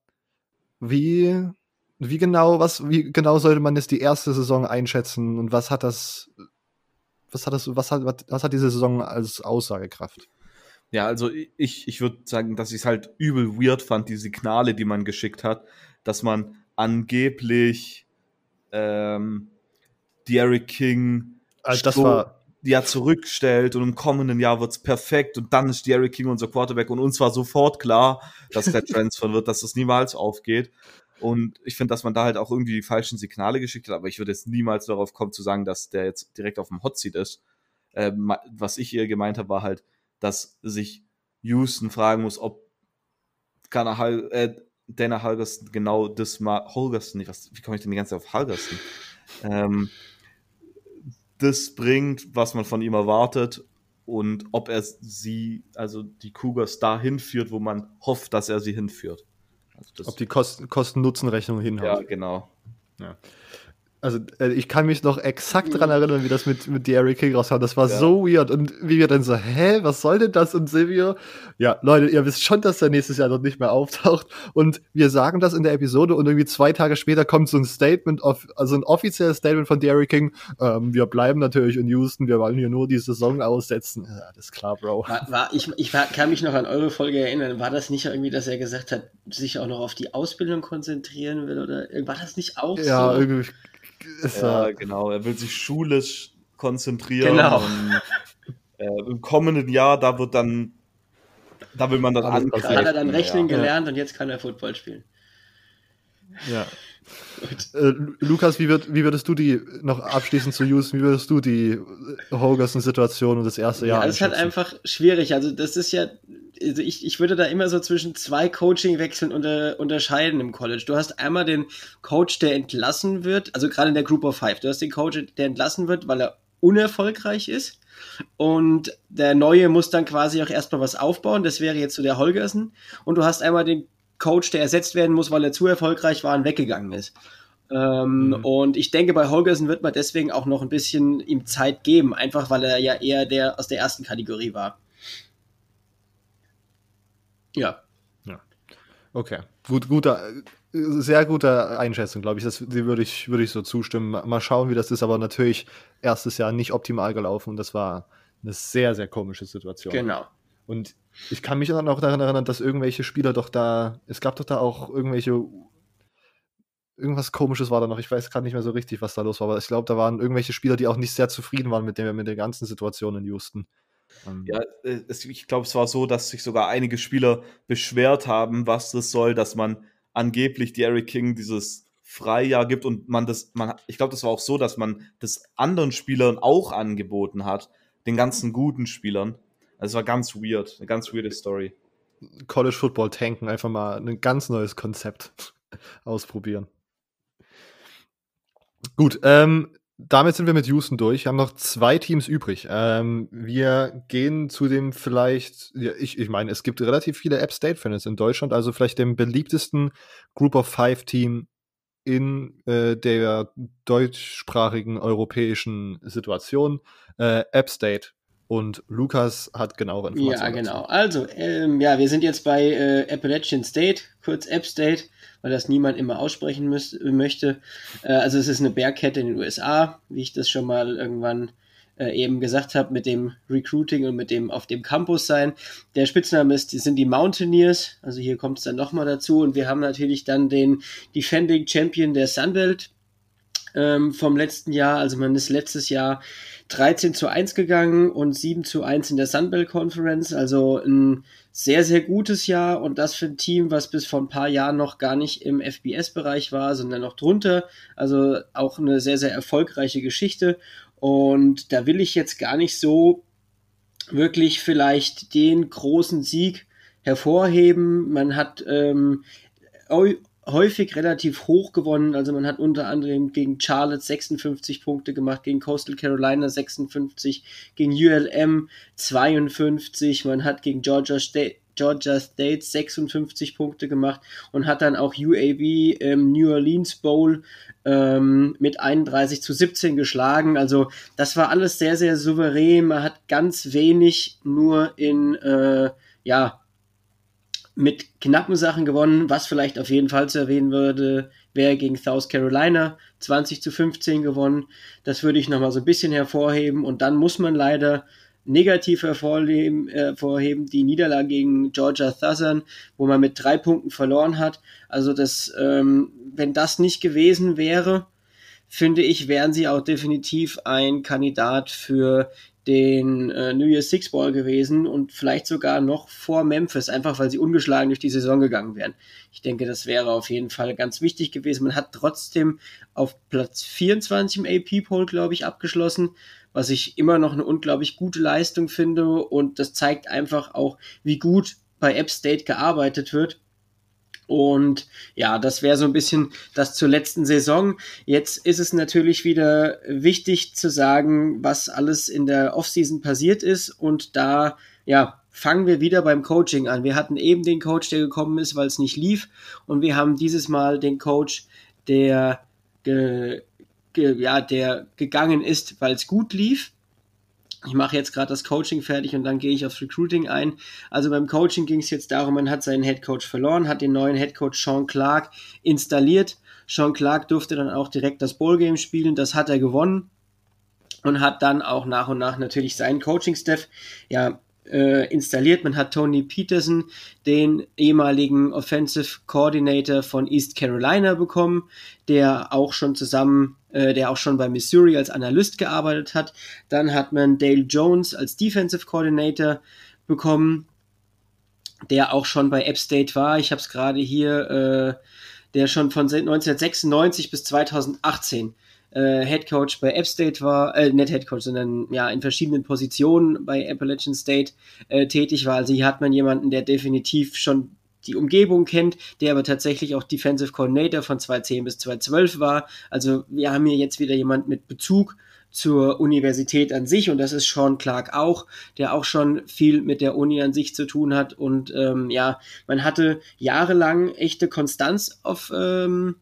wie, wie genau, was, wie genau sollte man jetzt die erste Saison einschätzen und was hat das was hat das, was hat, was hat diese Saison als Aussagekraft? Ja, also ich, ich würde sagen, dass ich es halt übel weird fand, die Signale, die man geschickt hat, dass man angeblich ähm, Derek King also das war ja zurückstellt und im kommenden Jahr wird's perfekt und dann ist Derek King unser Quarterback und uns war sofort klar, dass der Transfer wird, dass das niemals aufgeht. Und ich finde, dass man da halt auch irgendwie die falschen Signale geschickt hat, aber ich würde jetzt niemals darauf kommen zu sagen, dass der jetzt direkt auf dem Hot Seat ist. Ähm, was ich hier gemeint habe, war halt, dass sich Houston fragen muss, ob Gunnar Hal äh, Dana Holgerson genau das mal, Holgerson, nicht, was, wie komme ich denn die ganze Zeit auf Holgerson? Ähm, das bringt, was man von ihm erwartet und ob er sie, also die Cougars dahin führt, wo man hofft, dass er sie hinführt. Also Ob die Kosten-Nutzen-Rechnung hinhaut. Ja, genau. Ja. Also äh, ich kann mich noch exakt daran erinnern, wie das mit, mit Derrick King rauskam. Das war ja. so weird. Und wie wir dann so, hä, was soll denn das? Und Silvio, ja, Leute, ihr wisst schon, dass der nächstes Jahr noch nicht mehr auftaucht. Und wir sagen das in der Episode und irgendwie zwei Tage später kommt so ein Statement, auf, also ein offizielles Statement von Derrick King. Ähm, wir bleiben natürlich in Houston, wir wollen hier nur die Saison aussetzen. Ja, das ist klar, Bro. War, war, ich, ich war, kann mich noch an eure Folge erinnern. War das nicht irgendwie, dass er gesagt hat, sich auch noch auf die Ausbildung konzentrieren will? Oder war das nicht auch ja, so? Irgendwie ist ja, genau. Er will sich schulisch konzentrieren. Genau. Und, äh, Im kommenden Jahr, da wird dann, da will man dann angreifen. Da hat er dann Rechnen ja. gelernt und jetzt kann er Football spielen. Ja. Äh, Lukas, wie, wird, wie würdest du die noch abschließend zu Houston, wie würdest du die Hogerson-Situation und das erste Jahr? Ja, das ist halt einfach schwierig. Also, das ist ja, also ich, ich würde da immer so zwischen zwei Coaching-Wechseln unter, unterscheiden im College. Du hast einmal den Coach, der entlassen wird, also gerade in der Group of Five. Du hast den Coach, der entlassen wird, weil er unerfolgreich ist. Und der Neue muss dann quasi auch erstmal was aufbauen. Das wäre jetzt so der Holgersen. Und du hast einmal den Coach, der ersetzt werden muss, weil er zu erfolgreich war und weggegangen ist. Ähm, mhm. Und ich denke, bei Holgersen wird man deswegen auch noch ein bisschen ihm Zeit geben, einfach weil er ja eher der aus der ersten Kategorie war. Ja. ja. Okay, gut, guter, sehr gute Einschätzung, glaube ich. Das, die würde ich, würde ich so zustimmen. Mal schauen, wie das ist, aber natürlich erstes Jahr nicht optimal gelaufen und das war eine sehr, sehr komische Situation. Genau. Und ich kann mich dann auch daran erinnern, dass irgendwelche Spieler doch da, es gab doch da auch irgendwelche, irgendwas komisches war da noch, ich weiß gerade nicht mehr so richtig, was da los war, aber ich glaube, da waren irgendwelche Spieler, die auch nicht sehr zufrieden waren mit der, mit der ganzen Situation in Houston. Ähm, ja, äh, es, ich glaube, es war so, dass sich sogar einige Spieler beschwert haben, was das soll, dass man angeblich Derrick King dieses Freijahr gibt und man das, man, ich glaube, das war auch so, dass man das anderen Spielern auch angeboten hat, den ganzen guten Spielern. Also es war ganz weird, eine ganz weirde Story. College Football tanken, einfach mal ein ganz neues Konzept ausprobieren. Gut, ähm, damit sind wir mit Houston durch. Wir haben noch zwei Teams übrig. Ähm, wir gehen zu dem vielleicht, ja, ich, ich meine, es gibt relativ viele App State-Fans in Deutschland, also vielleicht dem beliebtesten Group of Five Team in äh, der deutschsprachigen europäischen Situation. Äh, App State und Lukas hat genauere Informationen. Ja, genau. Dazu. Also, ähm, ja, wir sind jetzt bei äh, Appalachian State, kurz App State, weil das niemand immer aussprechen müß, möchte. Äh, also, es ist eine Bergkette in den USA, wie ich das schon mal irgendwann äh, eben gesagt habe, mit dem Recruiting und mit dem auf dem Campus sein. Der Spitzname ist, sind die Mountaineers, also hier kommt es dann nochmal dazu. Und wir haben natürlich dann den Defending Champion der Sunbelt ähm, vom letzten Jahr. Also man ist letztes Jahr 13 zu 1 gegangen und 7 zu 1 in der Sunbelt Conference. Also ein sehr, sehr gutes Jahr und das für ein Team, was bis vor ein paar Jahren noch gar nicht im FBS-Bereich war, sondern noch drunter. Also auch eine sehr, sehr erfolgreiche Geschichte. Und da will ich jetzt gar nicht so wirklich vielleicht den großen Sieg hervorheben. Man hat ähm, häufig relativ hoch gewonnen. Also man hat unter anderem gegen Charlotte 56 Punkte gemacht, gegen Coastal Carolina 56, gegen ULM 52, man hat gegen Georgia State Georgia State 56 Punkte gemacht und hat dann auch UAB im New Orleans Bowl ähm, mit 31 zu 17 geschlagen. Also das war alles sehr, sehr souverän. Man hat ganz wenig nur in, äh, ja, mit knappen Sachen gewonnen. Was vielleicht auf jeden Fall zu erwähnen würde, wäre gegen South Carolina 20 zu 15 gewonnen. Das würde ich nochmal so ein bisschen hervorheben. Und dann muss man leider negativ hervorheben, hervorheben die Niederlage gegen Georgia Southern, wo man mit drei Punkten verloren hat. Also das, ähm, wenn das nicht gewesen wäre, finde ich, wären sie auch definitiv ein Kandidat für den äh, New Year's Six Ball gewesen und vielleicht sogar noch vor Memphis, einfach weil sie ungeschlagen durch die Saison gegangen wären. Ich denke, das wäre auf jeden Fall ganz wichtig gewesen. Man hat trotzdem auf Platz 24 im AP-Poll, glaube ich, abgeschlossen, was ich immer noch eine unglaublich gute Leistung finde und das zeigt einfach auch, wie gut bei App State gearbeitet wird und ja, das wäre so ein bisschen das zur letzten Saison. Jetzt ist es natürlich wieder wichtig zu sagen, was alles in der Offseason passiert ist. Und da, ja, fangen wir wieder beim Coaching an. Wir hatten eben den Coach, der gekommen ist, weil es nicht lief. Und wir haben dieses Mal den Coach, der, ge, ge, ja, der gegangen ist, weil es gut lief ich mache jetzt gerade das Coaching fertig und dann gehe ich aufs Recruiting ein. Also beim Coaching ging es jetzt darum, man hat seinen Head Coach verloren, hat den neuen Head Coach Sean Clark installiert. Sean Clark durfte dann auch direkt das Bowl-Game spielen, das hat er gewonnen und hat dann auch nach und nach natürlich seinen Coaching-Staff ja, äh, installiert. Man hat Tony Peterson, den ehemaligen Offensive Coordinator von East Carolina, bekommen, der auch schon zusammen, äh, der auch schon bei Missouri als Analyst gearbeitet hat. Dann hat man Dale Jones als Defensive Coordinator bekommen, der auch schon bei App State war. Ich habe es gerade hier, äh, der schon von 1996 bis 2018 äh, Head Coach bei App State war, äh, nicht Head Coach, sondern ja in verschiedenen Positionen bei Appalachian State äh, tätig war. Also hier hat man jemanden, der definitiv schon die Umgebung kennt, der aber tatsächlich auch Defensive Coordinator von 2010 bis 2012 war. Also wir haben hier jetzt wieder jemand mit Bezug zur Universität an sich und das ist Sean Clark auch, der auch schon viel mit der Uni an sich zu tun hat und ähm, ja, man hatte jahrelang echte Konstanz auf ähm,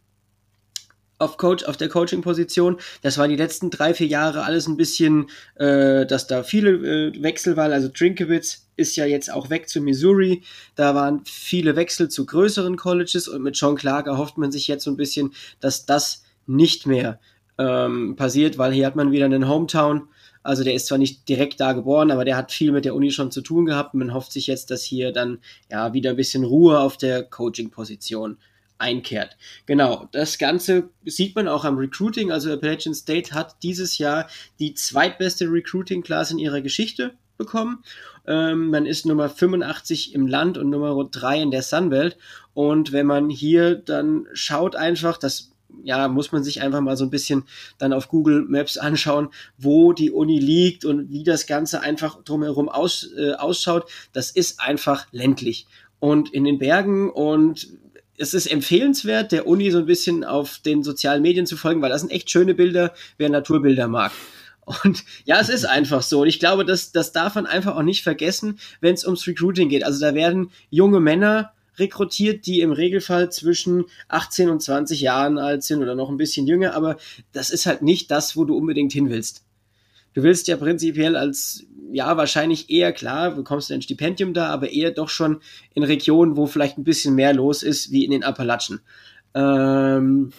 auf Coach, auf der Coaching-Position. Das war die letzten drei, vier Jahre alles ein bisschen, äh, dass da viele äh, Wechsel waren. Also Drinkewitz ist ja jetzt auch weg zu Missouri. Da waren viele Wechsel zu größeren Colleges und mit John Clark erhofft man sich jetzt so ein bisschen, dass das nicht mehr ähm, passiert, weil hier hat man wieder einen Hometown. Also der ist zwar nicht direkt da geboren, aber der hat viel mit der Uni schon zu tun gehabt. Man hofft sich jetzt, dass hier dann ja wieder ein bisschen Ruhe auf der Coaching-Position einkehrt. Genau, das Ganze sieht man auch am Recruiting. Also Appalachian State hat dieses Jahr die zweitbeste Recruiting-Class in ihrer Geschichte bekommen. Ähm, man ist Nummer 85 im Land und Nummer 3 in der Sunbelt. Und wenn man hier dann schaut einfach, das ja, muss man sich einfach mal so ein bisschen dann auf Google Maps anschauen, wo die Uni liegt und wie das Ganze einfach drumherum aus, äh, ausschaut. Das ist einfach ländlich und in den Bergen und es ist empfehlenswert, der Uni so ein bisschen auf den sozialen Medien zu folgen, weil das sind echt schöne Bilder, wer Naturbilder mag. Und ja, es ist einfach so. Und ich glaube, das, das darf man einfach auch nicht vergessen, wenn es ums Recruiting geht. Also da werden junge Männer rekrutiert, die im Regelfall zwischen 18 und 20 Jahren alt sind oder noch ein bisschen jünger, aber das ist halt nicht das, wo du unbedingt hin willst. Du willst ja prinzipiell als, ja, wahrscheinlich eher klar, bekommst du ein Stipendium da, aber eher doch schon in Regionen, wo vielleicht ein bisschen mehr los ist, wie in den Appalachen. Ähm,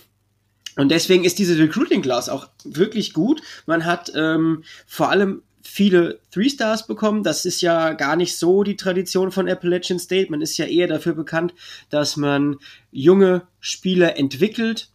und deswegen ist diese Recruiting Class auch wirklich gut. Man hat ähm, vor allem viele Three Stars bekommen. Das ist ja gar nicht so die Tradition von Appalachian State. Man ist ja eher dafür bekannt, dass man junge Spieler entwickelt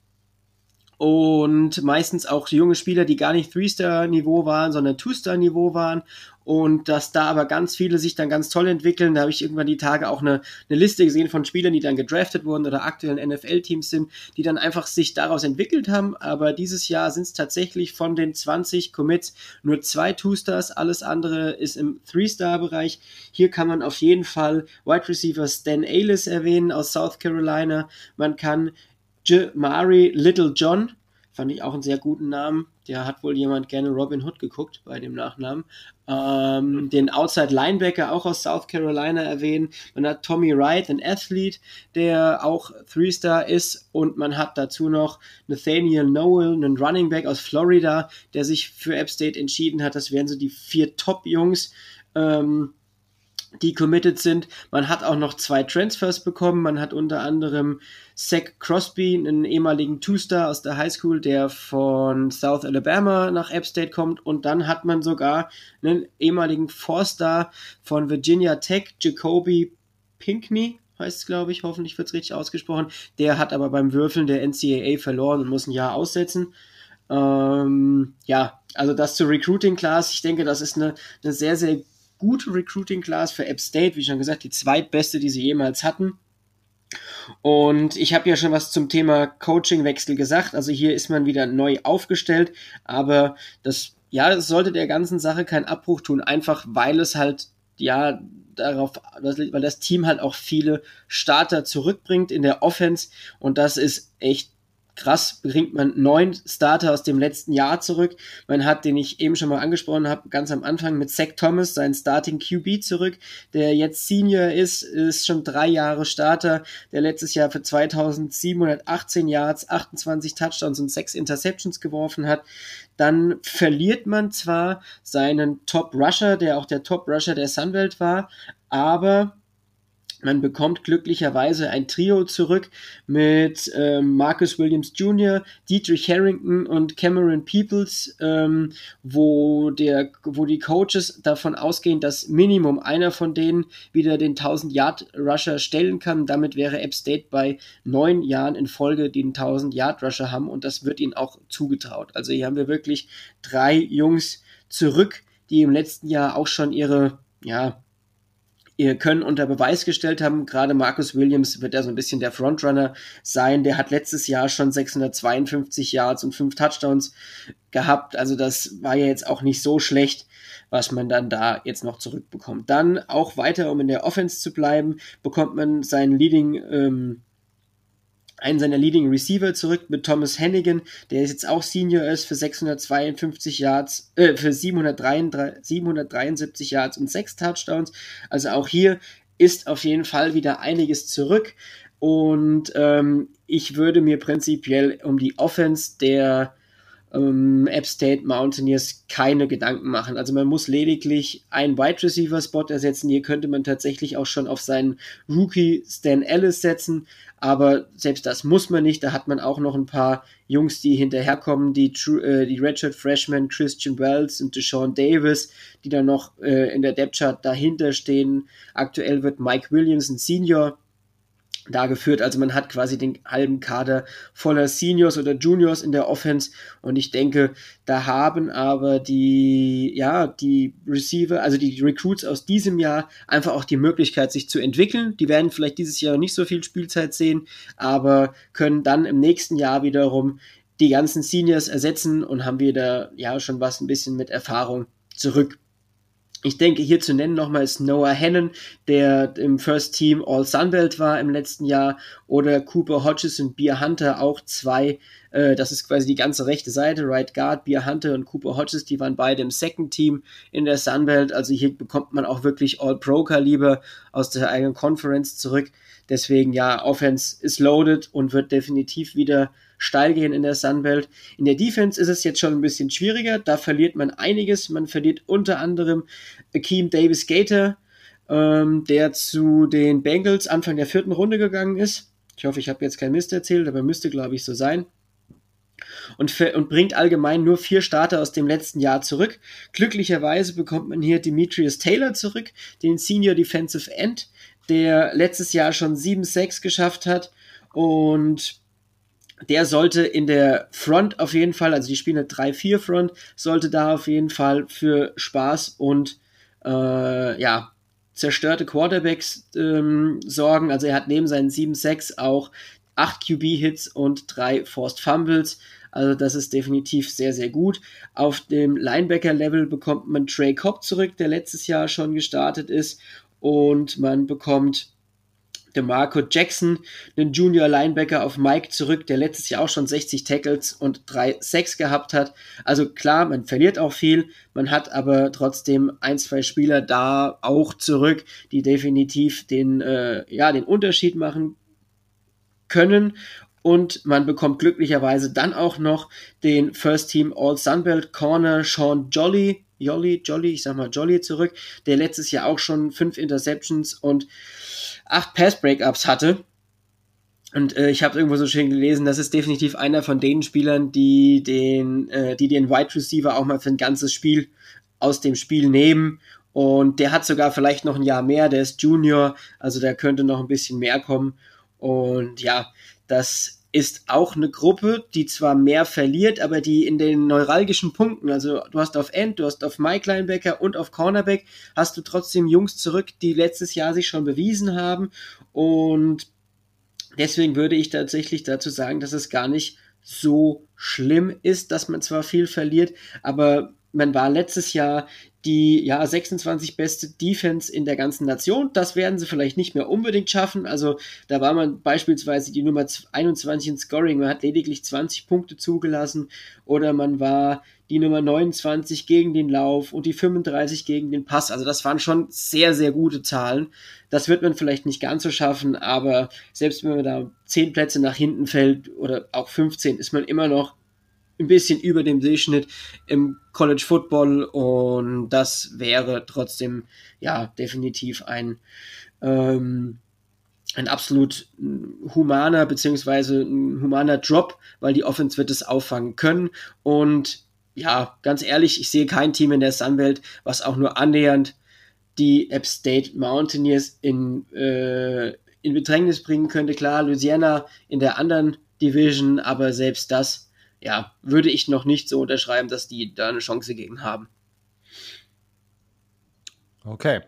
und meistens auch junge Spieler, die gar nicht Three-Star-Niveau waren, sondern Two-Star-Niveau waren und dass da aber ganz viele sich dann ganz toll entwickeln. Da habe ich irgendwann die Tage auch eine, eine Liste gesehen von Spielern, die dann gedraftet wurden oder aktuellen NFL-Teams sind, die dann einfach sich daraus entwickelt haben. Aber dieses Jahr sind es tatsächlich von den 20 Commits nur zwei Two-Stars, alles andere ist im Three-Star-Bereich. Hier kann man auf jeden Fall Wide Receiver Stan Aylis erwähnen aus South Carolina. Man kann Jamari Little John, fand ich auch einen sehr guten Namen. Der hat wohl jemand gerne Robin Hood geguckt bei dem Nachnamen. Ähm, den Outside Linebacker auch aus South Carolina erwähnen. Man hat Tommy Wright, ein Athlete, der auch Three-Star ist. Und man hat dazu noch Nathaniel Noel, einen Running Back aus Florida, der sich für App State entschieden hat. Das wären so die vier Top-Jungs. Ähm, die committed sind. Man hat auch noch zwei Transfers bekommen. Man hat unter anderem Zach Crosby, einen ehemaligen Two-Star aus der High School, der von South Alabama nach App State kommt. Und dann hat man sogar einen ehemaligen Four-Star von Virginia Tech, Jacoby Pinkney, heißt es, glaube ich, hoffentlich wird es richtig ausgesprochen. Der hat aber beim Würfeln der NCAA verloren und muss ein Jahr aussetzen. Ähm, ja, also das zur Recruiting Class, ich denke, das ist eine, eine sehr, sehr gute Recruiting Class für App State, wie schon gesagt, die zweitbeste, die sie jemals hatten. Und ich habe ja schon was zum Thema Coachingwechsel gesagt. Also hier ist man wieder neu aufgestellt, aber das, ja, das sollte der ganzen Sache keinen Abbruch tun, einfach weil es halt, ja, darauf, weil das Team halt auch viele Starter zurückbringt in der Offense und das ist echt krass, bringt man neun Starter aus dem letzten Jahr zurück. Man hat, den ich eben schon mal angesprochen habe, ganz am Anfang mit Zach Thomas, seinen Starting QB zurück, der jetzt Senior ist, ist schon drei Jahre Starter, der letztes Jahr für 2718 Yards, 28 Touchdowns und sechs Interceptions geworfen hat. Dann verliert man zwar seinen Top Rusher, der auch der Top Rusher der Sunwelt war, aber man bekommt glücklicherweise ein Trio zurück mit ähm, Marcus Williams Jr., Dietrich Harrington und Cameron Peoples, ähm, wo, der, wo die Coaches davon ausgehen, dass Minimum einer von denen wieder den 1000-Yard-Rusher stellen kann. Damit wäre App State bei neun Jahren in Folge den 1000-Yard-Rusher haben und das wird ihnen auch zugetraut. Also hier haben wir wirklich drei Jungs zurück, die im letzten Jahr auch schon ihre ja, Können unter Beweis gestellt haben. Gerade Marcus Williams wird ja so ein bisschen der Frontrunner sein. Der hat letztes Jahr schon 652 Yards und fünf Touchdowns gehabt. Also das war ja jetzt auch nicht so schlecht, was man dann da jetzt noch zurückbekommt. Dann auch weiter, um in der Offense zu bleiben, bekommt man seinen Leading ähm, einen seiner Leading Receiver zurück mit Thomas Hennigan, der jetzt auch Senior ist für 652 Yards, äh, für 733, 773 Yards und 6 Touchdowns. Also auch hier ist auf jeden Fall wieder einiges zurück. Und ähm, ich würde mir prinzipiell um die Offense der ähm, App State Mountaineers keine Gedanken machen. Also man muss lediglich einen Wide Receiver Spot ersetzen. Hier könnte man tatsächlich auch schon auf seinen Rookie Stan Ellis setzen. Aber selbst das muss man nicht. Da hat man auch noch ein paar Jungs, die hinterherkommen, die, äh, die Redshirt Freshman Christian Wells und Deshaun Davis, die dann noch äh, in der Depth Chart dahinter stehen. Aktuell wird Mike Williams ein Senior da geführt. Also man hat quasi den halben Kader voller Seniors oder Juniors in der Offense und ich denke, da haben aber die, ja, die Receiver, also die Recruits aus diesem Jahr einfach auch die Möglichkeit, sich zu entwickeln. Die werden vielleicht dieses Jahr nicht so viel Spielzeit sehen, aber können dann im nächsten Jahr wiederum die ganzen Seniors ersetzen und haben wieder, ja, schon was ein bisschen mit Erfahrung zurück. Ich denke, hier zu nennen nochmal ist Noah Hannon, der im First Team All Sunbelt war im letzten Jahr, oder Cooper Hodges und Beer Hunter, auch zwei, äh, das ist quasi die ganze rechte Seite, Right Guard, Beer Hunter und Cooper Hodges, die waren beide im Second Team in der Sunbelt, also hier bekommt man auch wirklich All-Pro-Kaliber aus der eigenen Conference zurück. Deswegen ja, Offense ist loaded und wird definitiv wieder steil gehen in der Sunbelt. In der Defense ist es jetzt schon ein bisschen schwieriger. Da verliert man einiges. Man verliert unter anderem Akeem Davis Gator, ähm, der zu den Bengals Anfang der vierten Runde gegangen ist. Ich hoffe, ich habe jetzt kein Mist erzählt, aber müsste, glaube ich, so sein. Und, und, bringt allgemein nur vier Starter aus dem letzten Jahr zurück. Glücklicherweise bekommt man hier Demetrius Taylor zurück, den Senior Defensive End, der letztes Jahr schon 7-6 geschafft hat und der sollte in der Front auf jeden Fall, also die spielen eine 3-4 Front, sollte da auf jeden Fall für Spaß und äh, ja, zerstörte Quarterbacks ähm, sorgen. Also er hat neben seinen 7-6 auch 8 QB-Hits und 3 Forced Fumbles. Also das ist definitiv sehr, sehr gut. Auf dem Linebacker-Level bekommt man Trey Cobb zurück, der letztes Jahr schon gestartet ist. Und man bekommt DeMarco Jackson, den Junior Linebacker auf Mike zurück, der letztes Jahr auch schon 60 Tackles und 3 Sacks gehabt hat. Also klar, man verliert auch viel, man hat aber trotzdem ein, zwei Spieler da auch zurück, die definitiv den, äh, ja, den Unterschied machen können. Und man bekommt glücklicherweise dann auch noch den First Team All Sunbelt Corner Sean Jolly, Jolly, Jolly, ich sag mal Jolly zurück, der letztes Jahr auch schon fünf Interceptions und acht Pass-Breakups hatte. Und äh, ich habe irgendwo so schön gelesen, das ist definitiv einer von den Spielern, die den, äh, die den Wide Receiver auch mal für ein ganzes Spiel aus dem Spiel nehmen. Und der hat sogar vielleicht noch ein Jahr mehr, der ist Junior, also der könnte noch ein bisschen mehr kommen. Und ja, das ist auch eine Gruppe, die zwar mehr verliert, aber die in den neuralgischen Punkten, also du hast auf End, du hast auf Mike Linebacker und auf Cornerback, hast du trotzdem Jungs zurück, die letztes Jahr sich schon bewiesen haben. Und deswegen würde ich tatsächlich dazu sagen, dass es gar nicht so schlimm ist, dass man zwar viel verliert, aber man war letztes Jahr die ja 26 beste Defense in der ganzen Nation. Das werden sie vielleicht nicht mehr unbedingt schaffen. Also da war man beispielsweise die Nummer 21 in Scoring, man hat lediglich 20 Punkte zugelassen oder man war die Nummer 29 gegen den Lauf und die 35 gegen den Pass. Also das waren schon sehr, sehr gute Zahlen. Das wird man vielleicht nicht ganz so schaffen, aber selbst wenn man da 10 Plätze nach hinten fällt oder auch 15, ist man immer noch ein bisschen über dem Durchschnitt im College Football und das wäre trotzdem ja definitiv ein ähm, ein absolut humaner beziehungsweise ein humaner Drop, weil die Offense wird es auffangen können und ja, ganz ehrlich, ich sehe kein Team in der Sunwelt, was auch nur annähernd die App State Mountaineers in, äh, in Bedrängnis bringen könnte. Klar, Louisiana in der anderen Division, aber selbst das ja, würde ich noch nicht so unterschreiben, dass die da eine Chance gegen haben. Okay.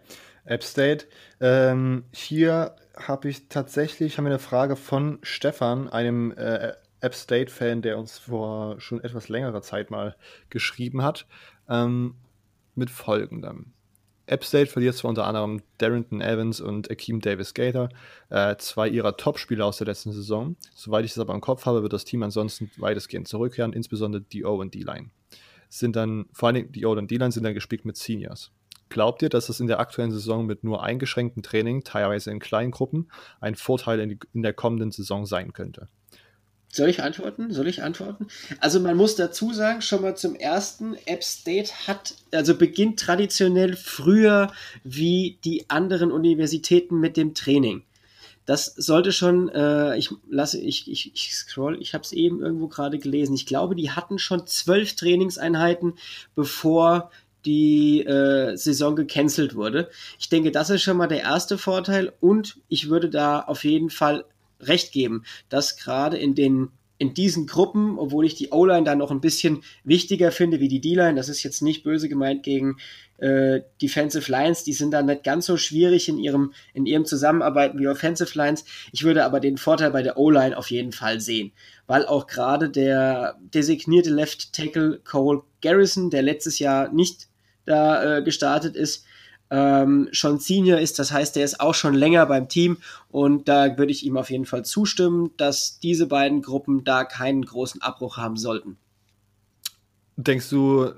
App State. Ähm, hier habe ich tatsächlich haben eine Frage von Stefan, einem äh, App State-Fan, der uns vor schon etwas längerer Zeit mal geschrieben hat, ähm, mit folgendem. App State verliert zwar unter anderem Darrington Evans und Akeem Davis Gator, äh, zwei ihrer Top-Spieler aus der letzten Saison. Soweit ich das aber im Kopf habe, wird das Team ansonsten weitestgehend zurückkehren, insbesondere die O und D-Line. Sind dann, vor allem die O und D-Line sind dann gespickt mit Seniors. Glaubt ihr, dass es in der aktuellen Saison mit nur eingeschränktem Training, teilweise in kleinen Gruppen, ein Vorteil in, die, in der kommenden Saison sein könnte? Soll ich antworten? Soll ich antworten? Also man muss dazu sagen, schon mal zum ersten, App State hat, also beginnt traditionell früher wie die anderen Universitäten mit dem Training. Das sollte schon, äh, ich lasse, ich, ich, ich scroll, ich habe es eben irgendwo gerade gelesen. Ich glaube, die hatten schon zwölf Trainingseinheiten, bevor die äh, Saison gecancelt wurde. Ich denke, das ist schon mal der erste Vorteil und ich würde da auf jeden Fall recht geben, dass gerade in den in diesen Gruppen, obwohl ich die O-Line da noch ein bisschen wichtiger finde wie die D-Line, das ist jetzt nicht böse gemeint gegen äh, Defensive Lines, die sind da nicht ganz so schwierig in ihrem, in ihrem Zusammenarbeiten wie Offensive Lines. Ich würde aber den Vorteil bei der O-Line auf jeden Fall sehen, weil auch gerade der designierte Left Tackle Cole Garrison, der letztes Jahr nicht da äh, gestartet ist, ähm, schon Senior ist. Das heißt, der ist auch schon länger beim Team und da würde ich ihm auf jeden Fall zustimmen, dass diese beiden Gruppen da keinen großen Abbruch haben sollten. Denkst du,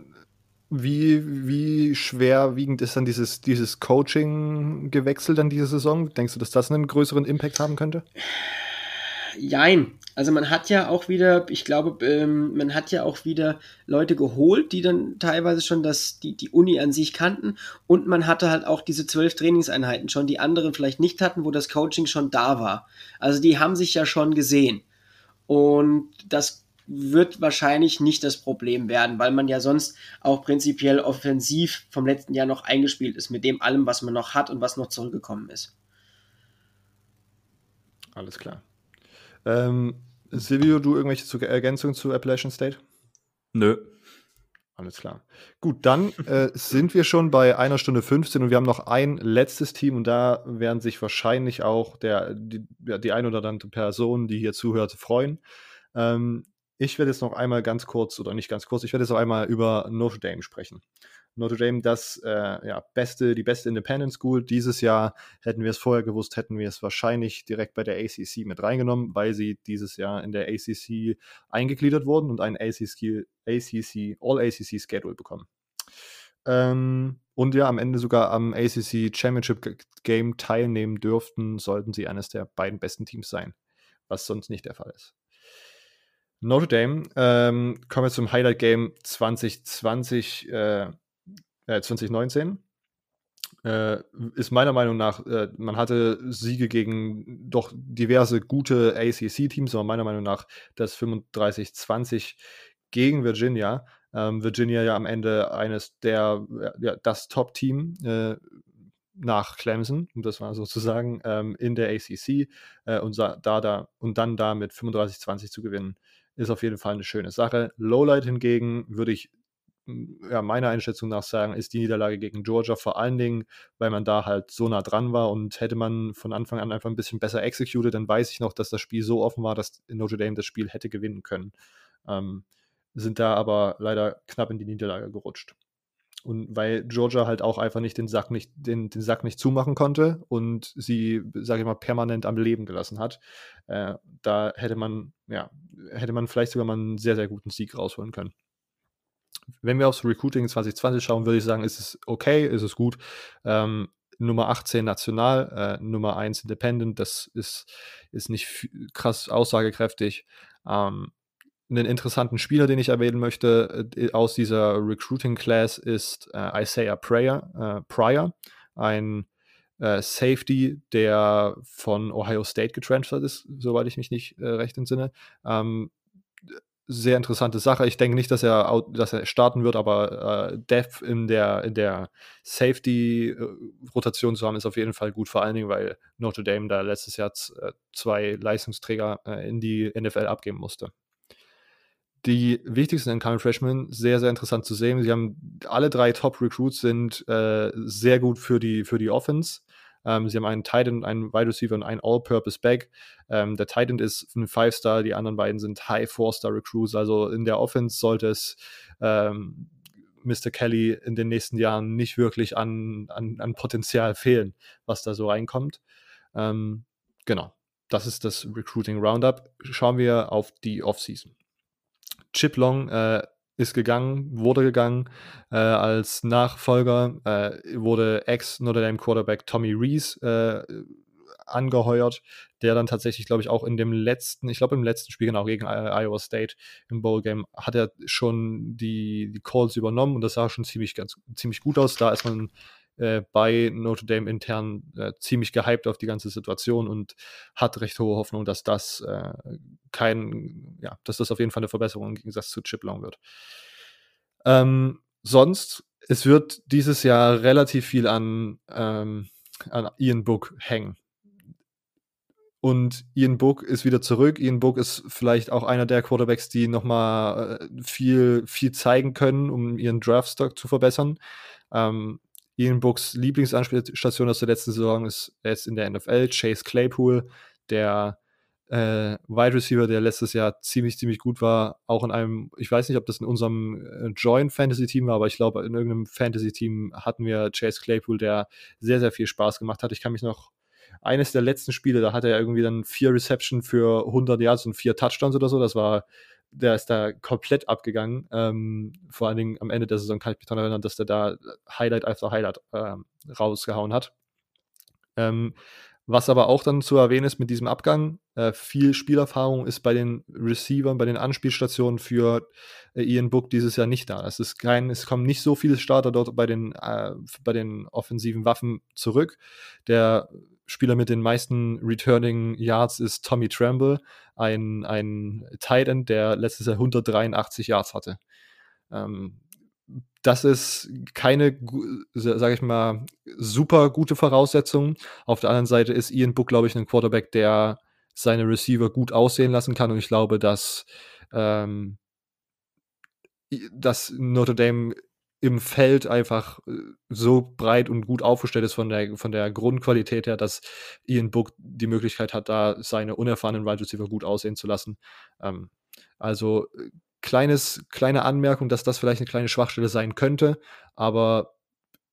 wie, wie schwerwiegend ist dann dieses, dieses Coaching-Gewechsel dann diese Saison? Denkst du, dass das einen größeren Impact haben könnte? Jein. Also man hat ja auch wieder, ich glaube, ähm, man hat ja auch wieder Leute geholt, die dann teilweise schon das, die, die Uni an sich kannten und man hatte halt auch diese zwölf Trainingseinheiten schon, die anderen vielleicht nicht hatten, wo das Coaching schon da war. Also die haben sich ja schon gesehen. Und das wird wahrscheinlich nicht das Problem werden, weil man ja sonst auch prinzipiell offensiv vom letzten Jahr noch eingespielt ist mit dem allem, was man noch hat und was noch zurückgekommen ist. Alles klar. Ähm, Silvio, du irgendwelche Ergänzungen zu Appalachian State? Nö. Alles klar. Gut, dann äh, sind wir schon bei einer Stunde 15 und wir haben noch ein letztes Team und da werden sich wahrscheinlich auch der, die, die ein oder andere Person, die hier zuhört, freuen. Ähm, ich werde jetzt noch einmal ganz kurz, oder nicht ganz kurz, ich werde jetzt noch einmal über Notre Dame sprechen. Notre Dame das äh, ja, beste, die beste Independent School. Dieses Jahr hätten wir es vorher gewusst, hätten wir es wahrscheinlich direkt bei der ACC mit reingenommen, weil sie dieses Jahr in der ACC eingegliedert wurden und einen ACC, ACC All-ACC Schedule bekommen. Ähm, und ja, am Ende sogar am ACC Championship Game teilnehmen dürften, sollten sie eines der beiden besten Teams sein, was sonst nicht der Fall ist. Notre Dame, ähm, kommen wir zum Highlight Game 2020. Äh, 2019. Äh, ist meiner Meinung nach, äh, man hatte Siege gegen doch diverse gute ACC-Teams, aber meiner Meinung nach das 35-20 gegen Virginia. Ähm, Virginia ja am Ende eines der, ja, das Top-Team äh, nach Clemson, um das mal so zu sagen, ähm, in der ACC äh, und, da, da, und dann da mit 35-20 zu gewinnen, ist auf jeden Fall eine schöne Sache. Lowlight hingegen würde ich ja, meiner Einschätzung nach sagen, ist die Niederlage gegen Georgia vor allen Dingen, weil man da halt so nah dran war und hätte man von Anfang an einfach ein bisschen besser executed, dann weiß ich noch, dass das Spiel so offen war, dass Notre Dame das Spiel hätte gewinnen können. Ähm, sind da aber leider knapp in die Niederlage gerutscht. Und weil Georgia halt auch einfach nicht den Sack nicht, den, den Sack nicht zumachen konnte und sie, sage ich mal, permanent am Leben gelassen hat, äh, da hätte man, ja, hätte man vielleicht sogar mal einen sehr, sehr guten Sieg rausholen können wenn wir aufs Recruiting 2020 schauen, würde ich sagen, ist es okay, ist es gut. Ähm, Nummer 18 national, äh, Nummer 1 independent, das ist, ist nicht krass aussagekräftig. Ähm, einen interessanten Spieler, den ich erwähnen möchte äh, aus dieser Recruiting Class ist äh, Isaiah Pryor, äh, Pryor, ein äh, Safety, der von Ohio State getransfert ist, soweit ich mich nicht äh, recht entsinne. Ähm, sehr interessante Sache. Ich denke nicht, dass er, dass er starten wird, aber äh, Depth in der, in der Safety-Rotation zu haben, ist auf jeden Fall gut, vor allen Dingen, weil Notre Dame da letztes Jahr äh, zwei Leistungsträger äh, in die NFL abgeben musste. Die wichtigsten Incoming Freshmen, sehr, sehr interessant zu sehen. Sie haben alle drei Top-Recruits sind äh, sehr gut für die, für die Offense. Ähm, sie haben einen Titan, einen Wide Receiver und einen All-Purpose Back. Ähm, der Titan ist ein Five-Star, die anderen beiden sind High Four-Star Recruits. Also in der Offense sollte es ähm, Mr. Kelly in den nächsten Jahren nicht wirklich an, an, an Potenzial fehlen, was da so reinkommt. Ähm, genau, das ist das Recruiting Roundup. Schauen wir auf die Offseason. Chip Long äh, ist gegangen, wurde gegangen. Äh, als Nachfolger äh, wurde Ex-Notre Dame Quarterback Tommy Reese äh, angeheuert, der dann tatsächlich, glaube ich, auch in dem letzten, ich glaube im letzten Spiel, genau, gegen Iowa State im Bowl-Game, hat er schon die, die Calls übernommen und das sah schon ziemlich, ganz, ziemlich gut aus. Da ist man äh, bei Notre Dame intern äh, ziemlich gehypt auf die ganze Situation und hat recht hohe Hoffnung, dass das äh, kein, ja, dass das auf jeden Fall eine Verbesserung im Gegensatz zu Chip Long wird. Ähm, sonst, es wird dieses Jahr relativ viel an, ähm, an Ian Book hängen. Und Ian Book ist wieder zurück. Ian Book ist vielleicht auch einer der Quarterbacks, die nochmal äh, viel, viel zeigen können, um ihren Draftstock zu verbessern. Ähm, Ian Books Lieblingsanspielstation aus der letzten Saison ist jetzt in der NFL, Chase Claypool, der äh, Wide Receiver, der letztes Jahr ziemlich, ziemlich gut war, auch in einem, ich weiß nicht, ob das in unserem äh, Joint Fantasy Team war, aber ich glaube, in irgendeinem Fantasy Team hatten wir Chase Claypool, der sehr, sehr viel Spaß gemacht hat. Ich kann mich noch, eines der letzten Spiele, da hatte er irgendwie dann vier Reception für 100 Yards und vier Touchdowns oder so. Das war der ist da komplett abgegangen. Ähm, vor allen Dingen am Ende der Saison kann ich mich daran erinnern, dass der da Highlight after Highlight äh, rausgehauen hat. Ähm, was aber auch dann zu erwähnen ist mit diesem Abgang, äh, viel Spielerfahrung ist bei den Receivern, bei den Anspielstationen für äh, Ian Book dieses Jahr nicht da. Es ist kein, es kommen nicht so viele Starter dort bei den, äh, bei den offensiven Waffen zurück. Der Spieler mit den meisten Returning Yards ist Tommy Tremble, ein, ein Tight End, der letztes Jahr 183 Yards hatte. Ähm, das ist keine, sage ich mal, super gute Voraussetzung. Auf der anderen Seite ist Ian Book, glaube ich, ein Quarterback, der seine Receiver gut aussehen lassen kann. Und ich glaube, dass, ähm, dass Notre Dame im Feld einfach äh, so breit und gut aufgestellt ist von der, von der Grundqualität her, dass Ian Book die Möglichkeit hat, da seine unerfahrenen Wide Receiver gut aussehen zu lassen. Ähm, also äh, kleines, kleine Anmerkung, dass das vielleicht eine kleine Schwachstelle sein könnte, aber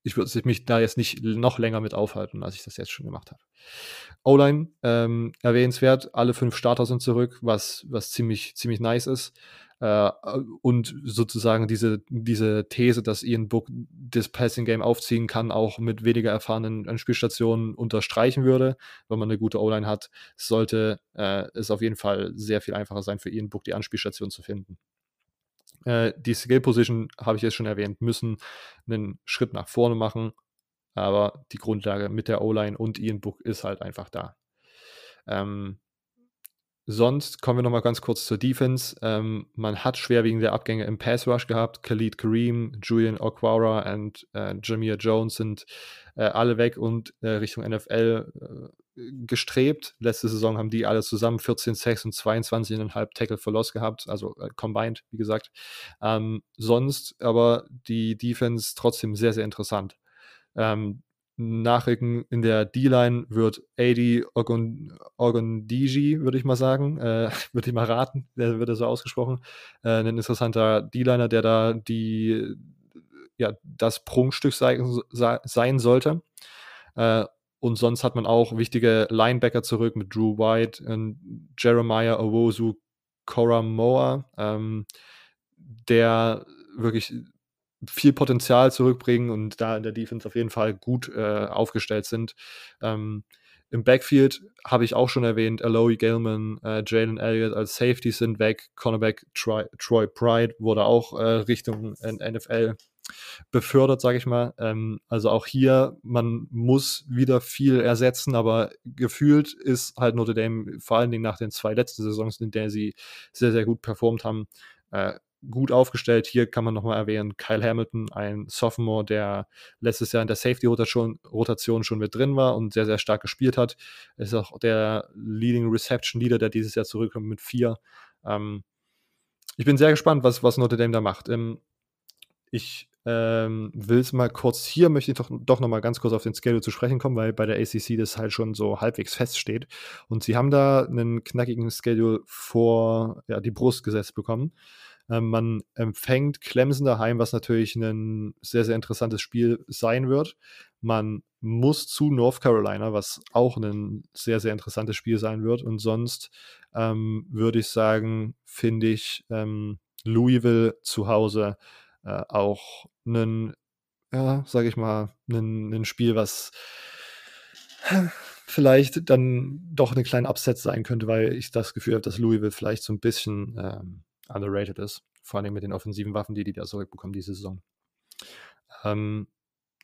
ich würde mich da jetzt nicht noch länger mit aufhalten, als ich das jetzt schon gemacht habe. O-Line, ähm, erwähnenswert, alle fünf Starter sind zurück, was, was ziemlich, ziemlich nice ist. Äh, und sozusagen diese, diese These, dass Ian Book das Passing Game aufziehen kann, auch mit weniger erfahrenen Spielstationen unterstreichen würde, wenn man eine gute O-Line hat, sollte äh, es auf jeden Fall sehr viel einfacher sein für Ian Book, die Anspielstation zu finden. Äh, die Skill Position, habe ich jetzt schon erwähnt, müssen einen Schritt nach vorne machen, aber die Grundlage mit der O-Line und Ian Book ist halt einfach da. Ähm, Sonst kommen wir nochmal ganz kurz zur Defense. Ähm, man hat schwerwiegende Abgänge im Pass Rush gehabt. Khalid Kareem, Julian Okwara und äh, Jameer Jones sind äh, alle weg und äh, Richtung NFL äh, gestrebt. Letzte Saison haben die alle zusammen 14 6 und 22,5 Tackle for Loss gehabt, also äh, combined, wie gesagt. Ähm, sonst aber die Defense trotzdem sehr, sehr interessant. Ähm, Nachrücken in der D-Line wird Adi Ogundiji, würde ich mal sagen, äh, würde ich mal raten, der wird so ausgesprochen. Äh, ein interessanter D-Liner, der da die, ja, das Prunkstück sei, sein sollte. Äh, und sonst hat man auch wichtige Linebacker zurück mit Drew White Jeremiah Owosu Koramoa, ähm, der wirklich viel Potenzial zurückbringen und da in der Defense auf jeden Fall gut äh, aufgestellt sind. Ähm, Im Backfield habe ich auch schon erwähnt, Aloy Gilman, äh, Jalen Elliott als Safety sind weg, Cornerback Troy, Troy Pride wurde auch äh, Richtung NFL befördert, sage ich mal. Ähm, also auch hier, man muss wieder viel ersetzen, aber gefühlt ist halt Notre Dame vor allen Dingen nach den zwei letzten Saisons, in der sie sehr, sehr gut performt haben, äh, gut aufgestellt. Hier kann man nochmal erwähnen, Kyle Hamilton, ein Sophomore, der letztes Jahr in der Safety-Rotation Rotation schon mit drin war und sehr, sehr stark gespielt hat. Ist auch der Leading Reception Leader, der dieses Jahr zurückkommt mit vier. Ähm, ich bin sehr gespannt, was, was Notre Dame da macht. Ähm, ich ähm, will es mal kurz hier, möchte ich doch, doch noch mal ganz kurz auf den Schedule zu sprechen kommen, weil bei der ACC das halt schon so halbwegs feststeht. Und sie haben da einen knackigen Schedule vor ja, die Brust gesetzt bekommen. Ähm, man empfängt Clemson daheim, was natürlich ein sehr, sehr interessantes Spiel sein wird. Man muss zu North Carolina, was auch ein sehr, sehr interessantes Spiel sein wird. Und sonst ähm, würde ich sagen, finde ich ähm, Louisville zu Hause äh, auch ein, ja, sage ich mal, ein Spiel, was vielleicht dann doch eine kleine Upset sein könnte, weil ich das Gefühl habe, dass Louisville vielleicht so ein bisschen ähm, underrated ist. Vor allem mit den offensiven Waffen, die die da zurückbekommen diese Saison. Ähm,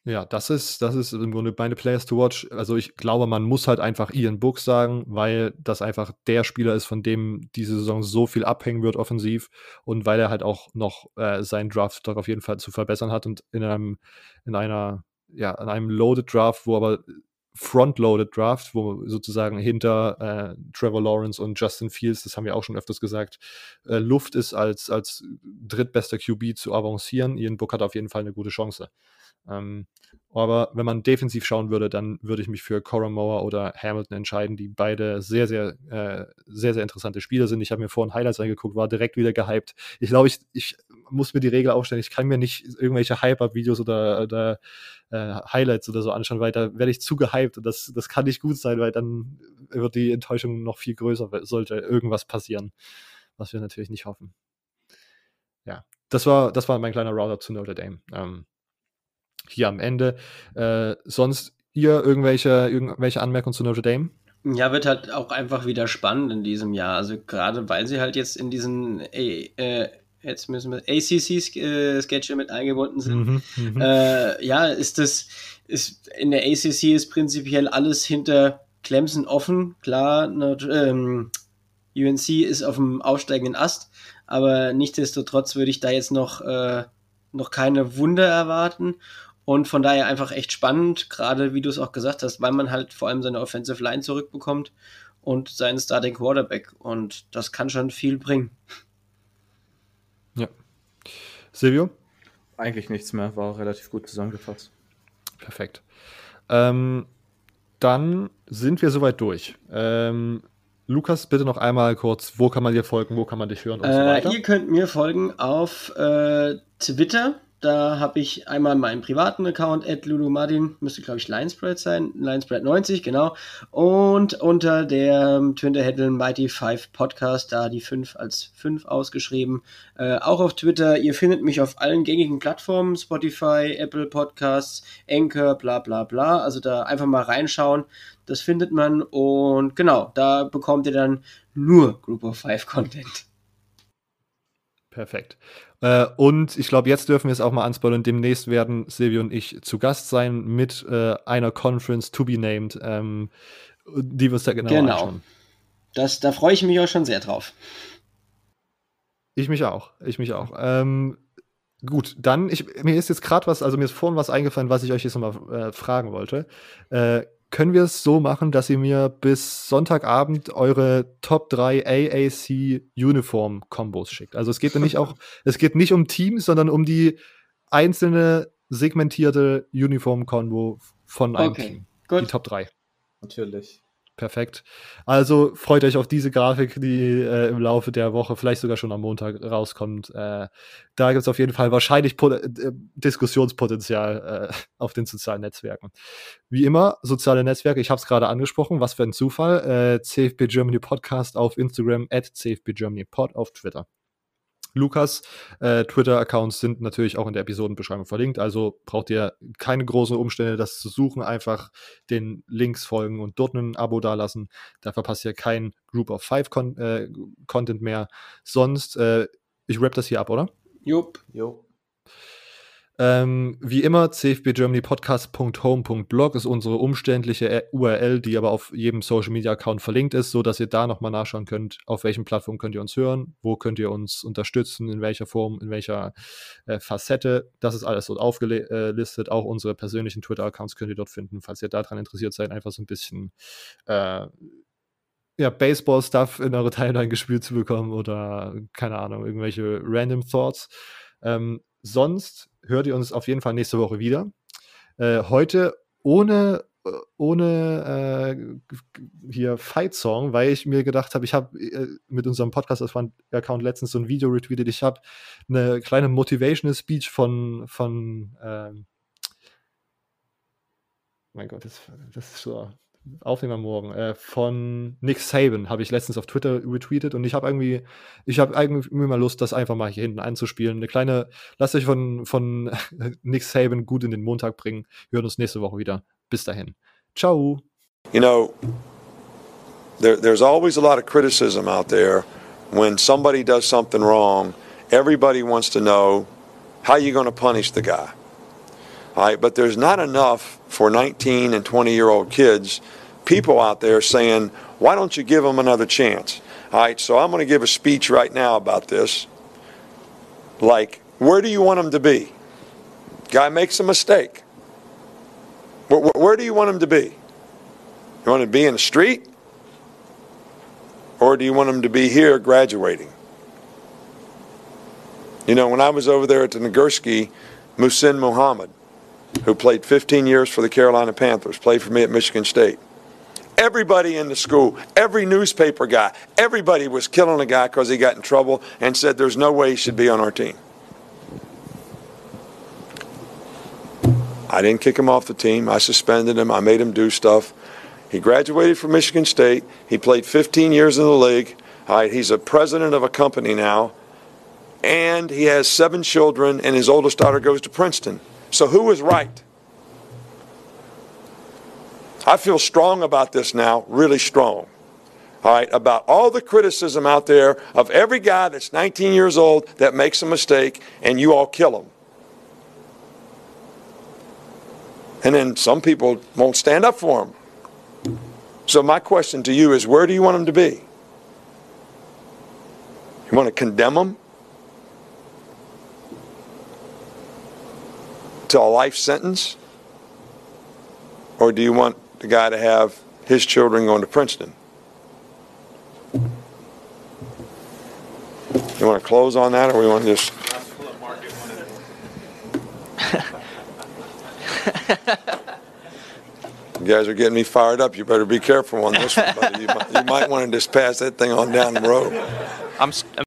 ja, das ist, das ist im Grunde meine Players to watch. Also ich glaube, man muss halt einfach Ian Book sagen, weil das einfach der Spieler ist, von dem diese Saison so viel abhängen wird offensiv und weil er halt auch noch äh, seinen Draft doch auf jeden Fall zu verbessern hat und in einem, in einer, ja, in einem Loaded Draft, wo aber Front-Loaded Draft, wo sozusagen hinter äh, Trevor Lawrence und Justin Fields, das haben wir auch schon öfters gesagt, äh, Luft ist als, als drittbester QB zu avancieren. Ian Book hat auf jeden Fall eine gute Chance. Ähm, aber wenn man defensiv schauen würde, dann würde ich mich für Moore oder Hamilton entscheiden, die beide sehr, sehr, äh, sehr, sehr interessante Spieler sind. Ich habe mir vorhin Highlights angeguckt, war direkt wieder gehypt. Ich glaube, ich, ich muss mir die Regel aufstellen. Ich kann mir nicht irgendwelche Hype-Up-Videos oder, oder äh, Highlights oder so anschauen, weil da werde ich zu gehypt und das, das kann nicht gut sein, weil dann wird die Enttäuschung noch viel größer, sollte irgendwas passieren, was wir natürlich nicht hoffen. Ja, das war, das war mein kleiner Roundup zu Notre Dame. Ähm, hier am Ende. Äh, sonst ihr irgendwelche, irgendwelche Anmerkungen zu Notre Dame? Ja, wird halt auch einfach wieder spannend in diesem Jahr. Also gerade weil sie halt jetzt in diesen äh, jetzt müssen wir ACC-Sketche äh, mit eingebunden sind. Mhm, mhm, äh, ja, ist das, ist in der ACC ist prinzipiell alles hinter Clemson offen. Klar, Notre, ähm, UNC ist auf dem aufsteigenden Ast, aber nichtsdestotrotz würde ich da jetzt noch, äh, noch keine Wunder erwarten. Und von daher einfach echt spannend, gerade wie du es auch gesagt hast, weil man halt vor allem seine Offensive Line zurückbekommt und seinen Starting Quarterback. Und das kann schon viel bringen. Ja. Silvio? Eigentlich nichts mehr, war relativ gut zusammengefasst. Perfekt. Ähm, dann sind wir soweit durch. Ähm, Lukas, bitte noch einmal kurz, wo kann man dir folgen, wo kann man dich hören und äh, so weiter? Ihr könnt mir folgen auf äh, Twitter da habe ich einmal meinen privaten Account, at Martin, müsste glaube ich Linespread sein, Linespread90, genau. Und unter der Twitter-Handle Mighty 5 Podcast, da die 5 als 5 ausgeschrieben. Äh, auch auf Twitter, ihr findet mich auf allen gängigen Plattformen, Spotify, Apple Podcasts, Anchor, bla bla bla. Also da einfach mal reinschauen, das findet man. Und genau, da bekommt ihr dann nur Group of 5 Content. Perfekt. Äh, und ich glaube, jetzt dürfen wir es auch mal anspoilern. Demnächst werden Silvio und ich zu Gast sein mit äh, einer Conference to be named, ähm, die wir uns da genau, genau. anschauen. Das, da freue ich mich auch schon sehr drauf. Ich mich auch. Ich mich auch. Ähm, gut, dann, ich, mir ist jetzt gerade was, also mir ist vorhin was eingefallen, was ich euch jetzt nochmal äh, fragen wollte. Äh, können wir es so machen, dass ihr mir bis Sonntagabend eure Top 3 AAC Uniform Kombos schickt? Also es geht nicht auch, es geht nicht um Teams, sondern um die einzelne segmentierte Uniform Combo von einem okay, Team. Gut. Die Top 3. Natürlich. Perfekt. Also freut euch auf diese Grafik, die äh, im Laufe der Woche, vielleicht sogar schon am Montag rauskommt. Äh, da gibt es auf jeden Fall wahrscheinlich Pot äh, Diskussionspotenzial äh, auf den sozialen Netzwerken. Wie immer, soziale Netzwerke, ich habe es gerade angesprochen, was für ein Zufall. Äh, CFB Germany Podcast auf Instagram, at CFB Germany Pod auf Twitter. Lukas. Äh, Twitter-Accounts sind natürlich auch in der Episodenbeschreibung verlinkt, also braucht ihr keine großen Umstände, das zu suchen. Einfach den Links folgen und dort ein Abo dalassen. Da verpasst ihr kein Group of Five Con äh, Content mehr. Sonst, äh, ich rap das hier ab, oder? Jupp. Jupp. Ähm, wie immer, cfbgermanypodcast.home.blog ist unsere umständliche URL, die aber auf jedem Social Media Account verlinkt ist, sodass ihr da nochmal nachschauen könnt, auf welchen Plattformen könnt ihr uns hören, wo könnt ihr uns unterstützen, in welcher Form, in welcher äh, Facette. Das ist alles dort aufgelistet. Auch unsere persönlichen Twitter-Accounts könnt ihr dort finden, falls ihr daran interessiert seid, einfach so ein bisschen äh, ja, Baseball-Stuff in eure Timeline gespielt zu bekommen oder keine Ahnung, irgendwelche random Thoughts. Ähm, sonst hört ihr uns auf jeden Fall nächste Woche wieder. Äh, heute ohne äh, ohne äh, hier Fight Song, weil ich mir gedacht habe, ich habe äh, mit unserem Podcast-Account letztens so ein Video retweetet. Ich habe eine kleine Motivational Speech von von ähm, mein Gott, das, das ist so Aufnehmer morgen, äh, von Nick Saban habe ich letztens auf Twitter retweetet und ich habe irgendwie, ich habe irgendwie mal Lust, das einfach mal hier hinten einzuspielen. Eine kleine, lasst euch von, von Nick Saban gut in den Montag bringen. Wir hören uns nächste Woche wieder. Bis dahin. Ciao. You know, there, there's always a lot of criticism out there when somebody does something wrong. Everybody wants to know how you going to punish the guy. Right, but there's not enough for 19 and 20 year old kids, people out there saying, why don't you give them another chance? All right, so I'm going to give a speech right now about this. Like, where do you want him to be? Guy makes a mistake. Where, where do you want him to be? You want him to be in the street? Or do you want him to be here graduating? You know, when I was over there at the Nagurski, Musin Muhammad, who played 15 years for the Carolina Panthers, played for me at Michigan State. Everybody in the school, every newspaper guy, everybody was killing a guy because he got in trouble and said there's no way he should be on our team. I didn't kick him off the team. I suspended him. I made him do stuff. He graduated from Michigan State. He played 15 years in the league. He's a president of a company now. And he has seven children, and his oldest daughter goes to Princeton. So who was right? I feel strong about this now, really strong. All right, about all the criticism out there of every guy that's 19 years old that makes a mistake and you all kill him. And then some people won't stand up for him. So my question to you is where do you want him to be? You want to condemn him to a life sentence? Or do you want the guy to have his children going to Princeton? You want to close on that or we want to just. You guys are getting me fired up. You better be careful on this one, buddy. You might, you might want to just pass that thing on down the road. I'm,